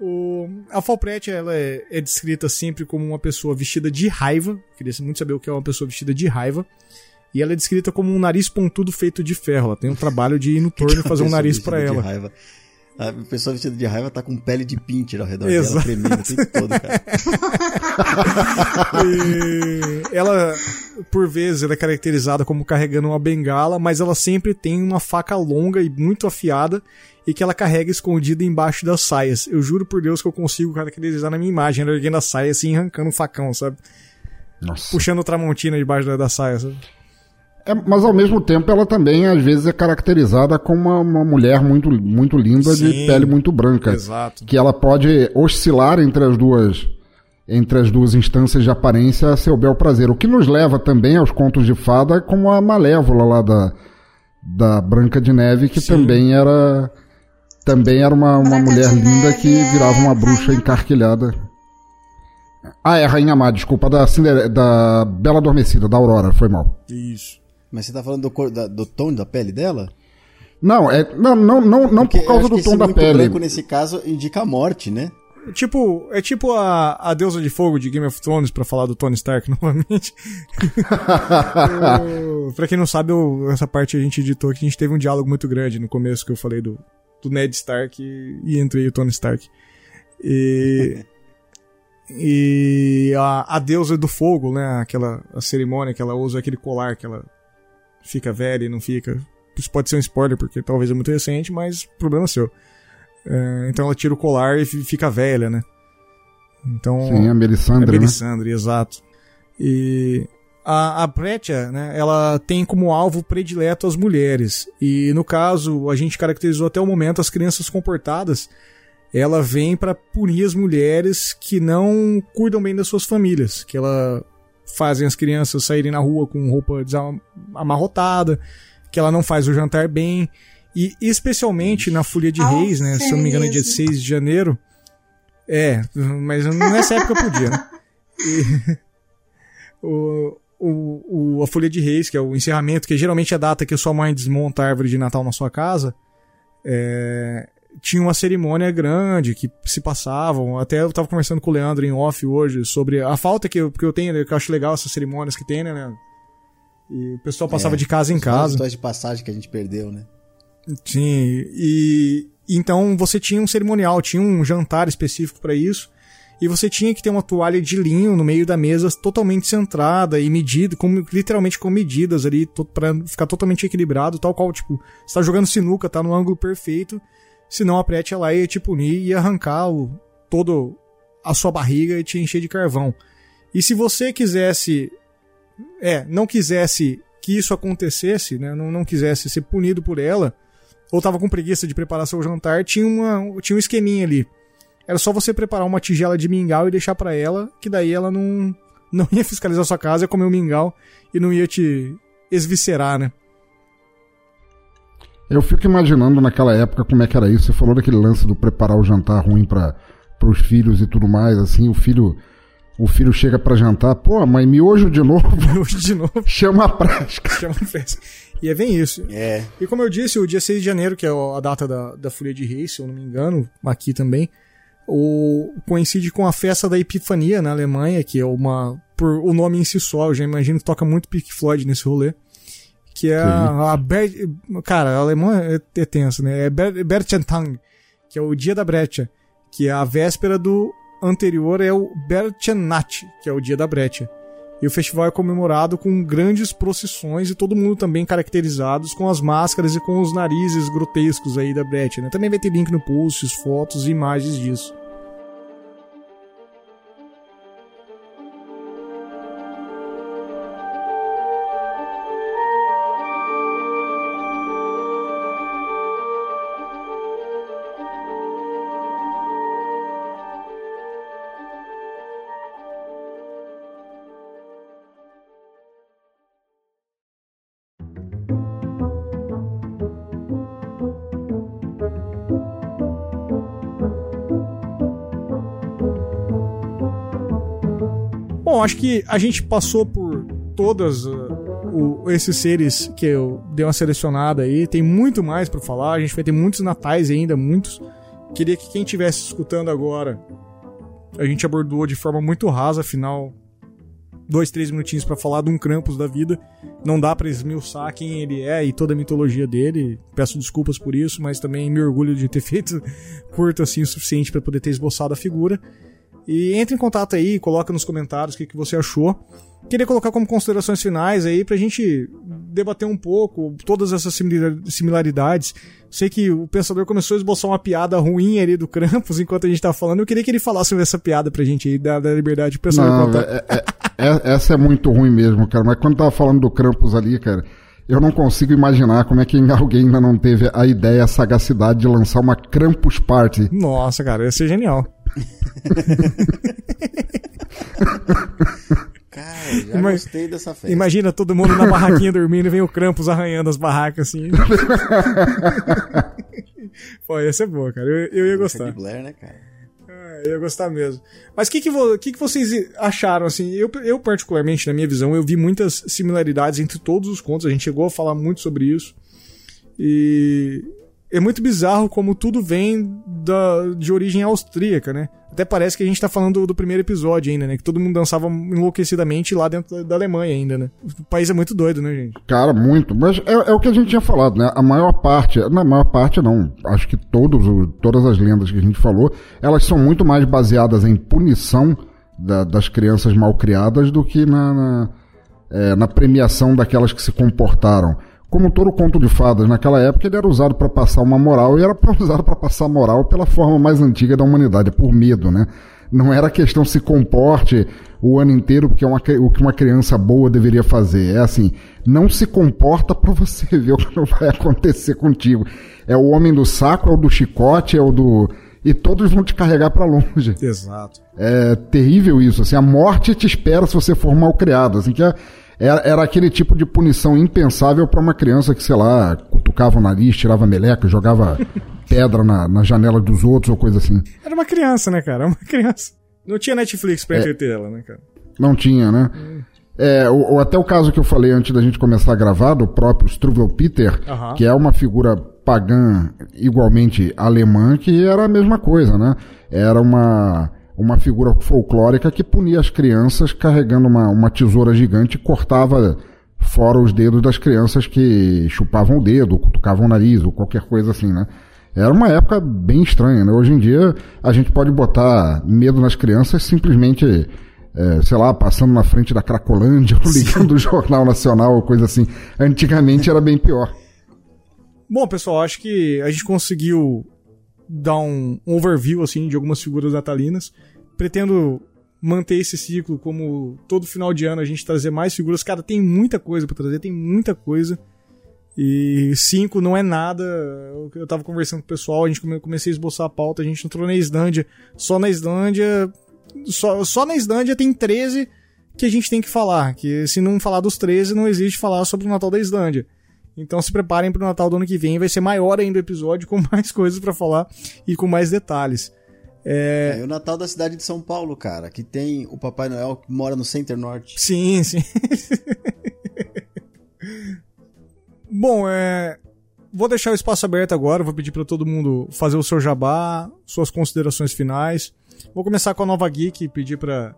O... A Falprete, ela é, é, descrita sempre como uma pessoa vestida de raiva. Queria muito saber o que é uma pessoa vestida de raiva. E ela é descrita como um nariz pontudo feito de ferro. Ela tem um trabalho de ir no torno e fazer um nariz para ela. Raiva. A pessoa vestida de raiva tá com pele de pincher ao redor Exato. dela, tremendo o tempo todo, cara. ela, por vezes, ela é caracterizada como carregando uma bengala, mas ela sempre tem uma faca longa e muito afiada e que ela carrega escondida embaixo das saias. Eu juro por Deus que eu consigo caracterizar na minha imagem, ela erguendo a saia assim, arrancando um facão, sabe? Nossa. Puxando o Tramontina debaixo da, da saia, sabe? É, mas ao mesmo tempo ela também às vezes é caracterizada como uma, uma mulher muito, muito linda Sim, de pele muito branca. Exato. Que ela pode oscilar entre as duas entre as duas instâncias de aparência a seu bel prazer. O que nos leva também aos contos de fada como a Malévola lá da, da Branca de Neve, que Sim. também era também era uma, uma mulher linda que é virava uma bruxa encarquilhada. Ah, é a Rainha Má, desculpa, da, Cinder... da Bela Adormecida, da Aurora, foi mal. Isso. Mas você tá falando do, cor, da, do tom da pele dela? Não, é, não, não, não, não por causa do tom da pele. branco nesse caso indica a morte, né? Tipo, é tipo a, a deusa de fogo de Game of Thrones, para falar do Tony Stark novamente. eu, pra quem não sabe, eu, essa parte a gente editou que a gente teve um diálogo muito grande no começo que eu falei do, do Ned Stark e, e entrei o Tony Stark. E. e a, a deusa do fogo, né? Aquela a cerimônia que ela usa, aquele colar que ela fica velha e não fica. Isso pode ser um spoiler, porque talvez é muito recente, mas problema seu. É, então ela tira o colar e fica velha, né? Então, Sim, a Melisandre, a Melisandre, né? exato. E a, a Pretia, né, ela tem como alvo predileto as mulheres. E no caso, a gente caracterizou até o momento as crianças comportadas. Ela vem para punir as mulheres que não cuidam bem das suas famílias, que ela fazem as crianças saírem na rua com roupa amarrotada, que ela não faz o jantar bem. E especialmente na Folia de Reis, né? Se eu não me engano, é dia 6 de janeiro. É, mas nessa época eu podia, né? E, o, o, o, a Folia de Reis, que é o encerramento, que é geralmente é a data que a sua mãe desmonta a árvore de Natal na sua casa, é, tinha uma cerimônia grande que se passavam. Até eu tava conversando com o Leandro em off hoje sobre a falta que eu, que eu tenho, né, que eu acho legal essas cerimônias que tem, né, Leandro? E o pessoal passava é, de casa em casa. de passagem que a gente perdeu, né? Sim, e então você tinha um cerimonial, tinha um jantar específico para isso, e você tinha que ter uma toalha de linho no meio da mesa totalmente centrada e medida, com, literalmente com medidas ali para ficar totalmente equilibrado, tal qual, tipo, você tá jogando sinuca, tá no ângulo perfeito, senão a prete ela ia te punir e arrancar o, todo a sua barriga e te encher de carvão. E se você quisesse, é, não quisesse que isso acontecesse, né, não, não quisesse ser punido por ela, ou tava com preguiça de preparar seu jantar, tinha, uma, tinha um esqueminha ali. Era só você preparar uma tigela de mingau e deixar para ela, que daí ela não, não ia fiscalizar sua casa, ia comer o mingau e não ia te esviscerar, né? Eu fico imaginando naquela época como é que era isso. Você falou daquele lance do preparar o jantar ruim para os filhos e tudo mais, assim, o filho o filho chega para jantar, pô, mãe, miojo de novo. Miojo de novo. Chama a prática. Chama a festa. E é bem isso. É. E como eu disse, o dia 6 de janeiro, que é a data da, da Folha de Reis, se eu não me engano, aqui também, o, coincide com a festa da Epifania na Alemanha, que é uma. Por o nome em si só, eu já imagino que toca muito Pink Floyd nesse rolê. Que é a, a Ber, Cara, a alemã é, é tenso, né? É Ber, Berchentang, que é o dia da brecha, que é a véspera do anterior é o Berchennacht, que é o dia da brecha. E o festival é comemorado com grandes procissões e todo mundo também caracterizados com as máscaras e com os narizes grotescos aí da Brett, né? Também vai ter link no post, fotos e imagens disso. Acho que a gente passou por todas uh, o, esses seres que eu dei uma selecionada aí. Tem muito mais para falar. A gente vai ter muitos natais ainda, muitos. Queria que quem estivesse escutando agora, a gente abordou de forma muito rasa, afinal, dois, três minutinhos para falar de um Krampus da vida. Não dá para esmiuçar quem ele é e toda a mitologia dele. Peço desculpas por isso, mas também me orgulho de ter feito curto assim o suficiente para poder ter esboçado a figura. E entre em contato aí, coloca nos comentários o que, que você achou. Queria colocar como considerações finais aí pra gente debater um pouco todas essas similaridades. Sei que o pensador começou a esboçar uma piada ruim ali do Krampus enquanto a gente tá falando. Eu queria que ele falasse essa piada pra gente aí, da, da liberdade pro pensador não, contar. É, é, é, essa é muito ruim mesmo, cara. Mas quando tava falando do Krampus ali, cara, eu não consigo imaginar como é que alguém ainda não teve a ideia, a sagacidade de lançar uma Krampus Party. Nossa, cara, ia ser genial. Cara, já Ima gostei dessa festa. Imagina todo mundo na barraquinha dormindo e vem o Krampus arranhando as barracas assim. Pô, ia ser boa, cara. Eu, eu ia gostar. Blair, né, cara? Ah, eu ia gostar mesmo. Mas o que, que, que, que vocês acharam, assim? Eu, eu, particularmente, na minha visão, eu vi muitas similaridades entre todos os contos. A gente chegou a falar muito sobre isso. E é muito bizarro como tudo vem da, de origem austríaca, né? Até parece que a gente tá falando do, do, primeiro episódio ainda, né? Que todo mundo dançava enlouquecidamente lá dentro da, da, Alemanha ainda, né? O país é muito doido, né, gente? Cara, muito. Mas é, é, o que a gente tinha falado, né? A maior parte, na maior parte não, acho que todos, todas as lendas que a gente falou, elas são muito mais baseadas em punição da, das crianças mal criadas do que na, na, é, na premiação daquelas que se comportaram como todo conto de fadas naquela época, ele era usado para passar uma moral e era usado para passar moral pela forma mais antiga da humanidade, por medo, né? Não era questão se comporte o ano inteiro porque é uma, o que uma criança boa deveria fazer. É assim, não se comporta para você ver o que vai acontecer contigo. É o homem do saco, é o do chicote, é o do e todos vão te carregar para longe. Exato. É terrível isso, assim, a morte te espera se você for mal criado, assim que é era, era aquele tipo de punição impensável para uma criança que, sei lá, cutucava o nariz, tirava meleca, jogava pedra na, na janela dos outros ou coisa assim. Era uma criança, né, cara? Uma criança. Não tinha Netflix pra é, entreter ela, né, cara? Não tinha, né? Hum. É, ou, ou, até o caso que eu falei antes da gente começar a gravar, do próprio Struvel Peter, que é uma figura pagã igualmente alemã, que era a mesma coisa, né? Era uma uma figura folclórica que punia as crianças carregando uma, uma tesoura gigante e cortava fora os dedos das crianças que chupavam o dedo, cutucavam o nariz ou qualquer coisa assim, né? Era uma época bem estranha, né? Hoje em dia a gente pode botar medo nas crianças simplesmente, é, sei lá, passando na frente da Cracolândia ou ligando o Jornal Nacional ou coisa assim. Antigamente era bem pior. Bom, pessoal, acho que a gente conseguiu dar um, overview assim de algumas figuras natalinas. Pretendo manter esse ciclo como todo final de ano a gente trazer mais figuras. Cara, tem muita coisa para trazer, tem muita coisa. E cinco não é nada. Eu tava conversando com o pessoal, a gente comecei a esboçar a pauta, a gente entrou na Islândia. Só na Islândia. Só, só na Islândia tem 13 que a gente tem que falar. Que se não falar dos 13, não existe falar sobre o Natal da Islândia. Então se preparem para o Natal do ano que vem, vai ser maior ainda o episódio, com mais coisas para falar e com mais detalhes. É... é... o Natal da cidade de São Paulo, cara, que tem o Papai Noel que mora no Center Norte. Sim, sim. Bom, é... vou deixar o espaço aberto agora, vou pedir para todo mundo fazer o seu jabá, suas considerações finais. Vou começar com a Nova Geek, pedir para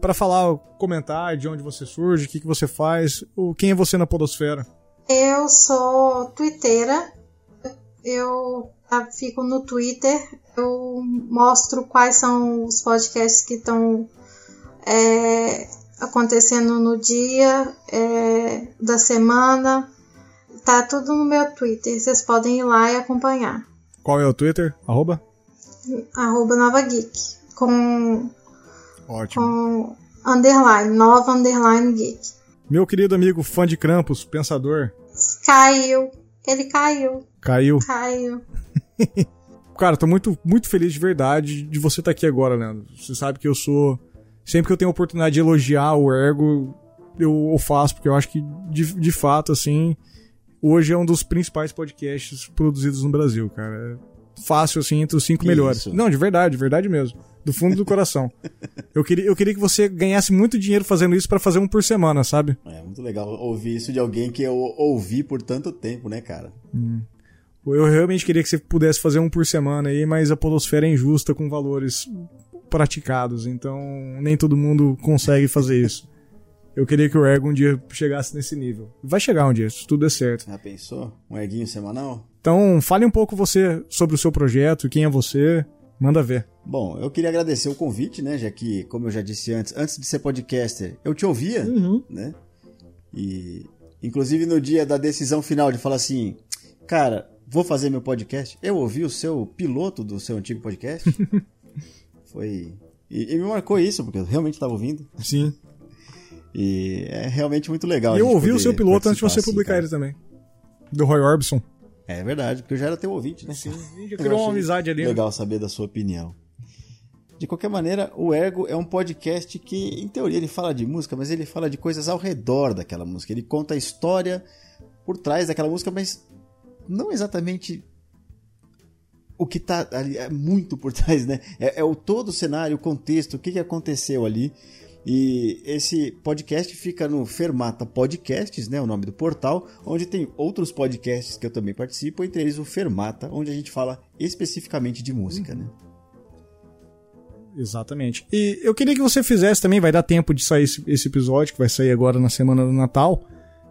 para falar, comentar de onde você surge, o que, que você faz, o quem é você na podosfera. Eu sou twitteira. Eu fico no Twitter. Eu mostro quais são os podcasts que estão é, acontecendo no dia é, da semana. Tá tudo no meu Twitter. Vocês podem ir lá e acompanhar. Qual é o Twitter? Arroba? Arroba Nova Geek. Com. Ótimo. Com underline. Nova underline geek. Meu querido amigo fã de Krampus, pensador. Caiu. Ele caiu. Caiu? Caiu. Cara, tô muito, muito feliz de verdade de você estar tá aqui agora, Leandro. Você sabe que eu sou. Sempre que eu tenho a oportunidade de elogiar o Ergo, eu o faço, porque eu acho que, de, de fato, assim, hoje é um dos principais podcasts produzidos no Brasil, cara. fácil, assim, entre os cinco que melhores. Isso? Não, de verdade, de verdade mesmo. Do fundo do coração. Eu queria, eu queria que você ganhasse muito dinheiro fazendo isso para fazer um por semana, sabe? É muito legal ouvir isso de alguém que eu ouvi por tanto tempo, né, cara? Hum. Eu realmente queria que você pudesse fazer um por semana aí, mas a podosfera é injusta com valores praticados, então nem todo mundo consegue fazer isso. Eu queria que o Ergo um dia chegasse nesse nível. Vai chegar um dia, se tudo der certo. Já pensou? Um erguinho semanal? Então, fale um pouco você sobre o seu projeto, quem é você, manda ver. Bom, eu queria agradecer o convite, né, já que, como eu já disse antes, antes de ser podcaster, eu te ouvia, uhum. né? E, inclusive, no dia da decisão final de falar assim, cara, vou fazer meu podcast, eu ouvi o seu piloto do seu antigo podcast. Foi... E, e me marcou isso, porque eu realmente estava ouvindo. Sim. E é realmente muito legal. E eu ouvi o seu piloto antes de você assim, publicar cara. ele também. Do Roy Orbison. É verdade, porque eu já era teu ouvinte, né? Sim, já criou uma amizade ali. Né? Legal saber da sua opinião. De qualquer maneira, o Ergo é um podcast que, em teoria, ele fala de música, mas ele fala de coisas ao redor daquela música. Ele conta a história por trás daquela música, mas não exatamente o que está ali, é muito por trás, né? É, é, o todo o cenário, o contexto, o que, que aconteceu ali. E esse podcast fica no Fermata Podcasts, né, o nome do portal, onde tem outros podcasts que eu também participo, entre eles o Fermata, onde a gente fala especificamente de música, né? Exatamente. E eu queria que você fizesse também, vai dar tempo de sair esse, esse episódio, que vai sair agora na semana do Natal.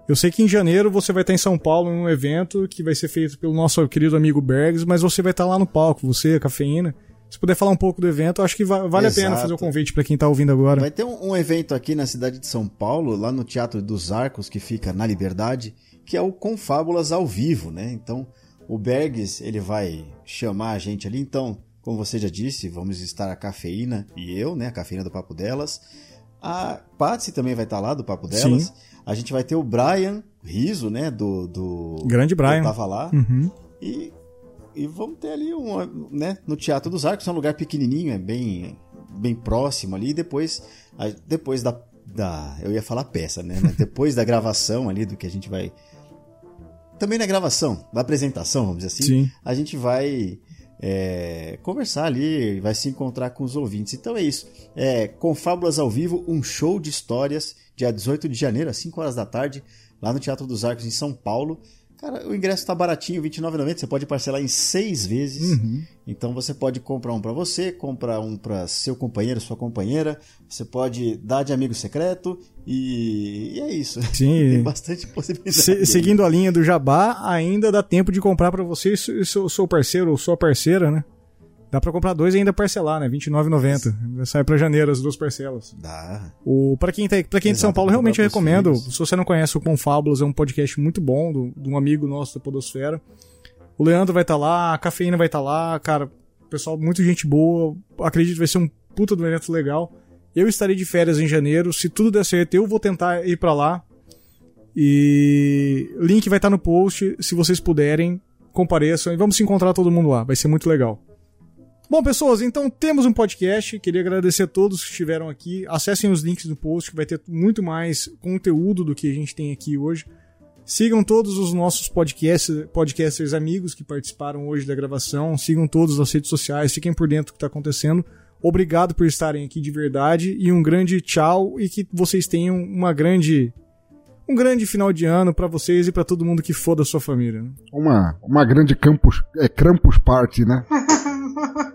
Eu sei que em janeiro você vai estar em São Paulo em um evento que vai ser feito pelo nosso querido amigo Bergs, mas você vai estar lá no palco, você, a Cafeína. Se puder falar um pouco do evento, acho que vale Exato. a pena fazer o convite para quem está ouvindo agora. Vai ter um, um, evento aqui na cidade de São Paulo, lá no Teatro dos Arcos, que fica na Liberdade, que é o Confábulas ao vivo, né? Então, o Bergs, ele vai chamar a gente ali. Então, como você já disse, vamos estar a Cafeína e eu, né? A Cafeína do Papo Delas. A Patsy também vai estar lá, do Papo Delas. Sim. A gente vai ter o Brian Riso, né? Do. do Grande Brian. Que tava lá. Uhum. E e vamos ter ali um, né, no Teatro dos Arcos, é um lugar pequenininho, é bem, bem próximo ali. Depois, depois da, da, eu ia falar peça, né? depois da gravação ali do que a gente vai, também na gravação, da apresentação, vamos dizer assim, Sim. a gente vai é, conversar ali, vai se encontrar com os ouvintes. Então é isso. É, Confábulas ao Vivo, um show de histórias, dia 18 de janeiro, às 5 horas da tarde, lá no Teatro dos Arcos, em São Paulo. Cara, o ingresso está baratinho, R$29,90. Você pode parcelar em seis vezes. Uhum. Então você pode comprar um para você, comprar um para seu companheiro, sua companheira. Você pode dar de amigo secreto e, e é isso. Sim. Tem bastante possibilidade. Se, seguindo a linha do Jabá, ainda dá tempo de comprar para você e seu, seu parceiro ou sua parceira, né? Dá pra comprar dois e ainda parcelar, né? R$29,90. Sai pra janeiro as duas parcelas. Dá. O, pra quem, tá, pra quem é de São Paulo, realmente eu recomendo. Filhos. Se você não conhece o Confábulas, é um podcast muito bom, do, de um amigo nosso da Podosfera. O Leandro vai estar tá lá, a Cafeína vai estar tá lá, cara. Pessoal, muito gente boa. Acredito que vai ser um puta do evento legal. Eu estarei de férias em janeiro. Se tudo der certo, eu vou tentar ir para lá. E link vai estar tá no post. Se vocês puderem, compareçam e vamos se encontrar todo mundo lá. Vai ser muito legal. Bom, pessoas, então temos um podcast. Queria agradecer a todos que estiveram aqui. Acessem os links do post, que vai ter muito mais conteúdo do que a gente tem aqui hoje. Sigam todos os nossos podcast, podcasters amigos que participaram hoje da gravação. Sigam todos nas redes sociais, fiquem por dentro do que está acontecendo. Obrigado por estarem aqui de verdade e um grande tchau e que vocês tenham uma grande um grande final de ano para vocês e para todo mundo que for da sua família. Né? Uma uma grande campus é Krampus Party, né?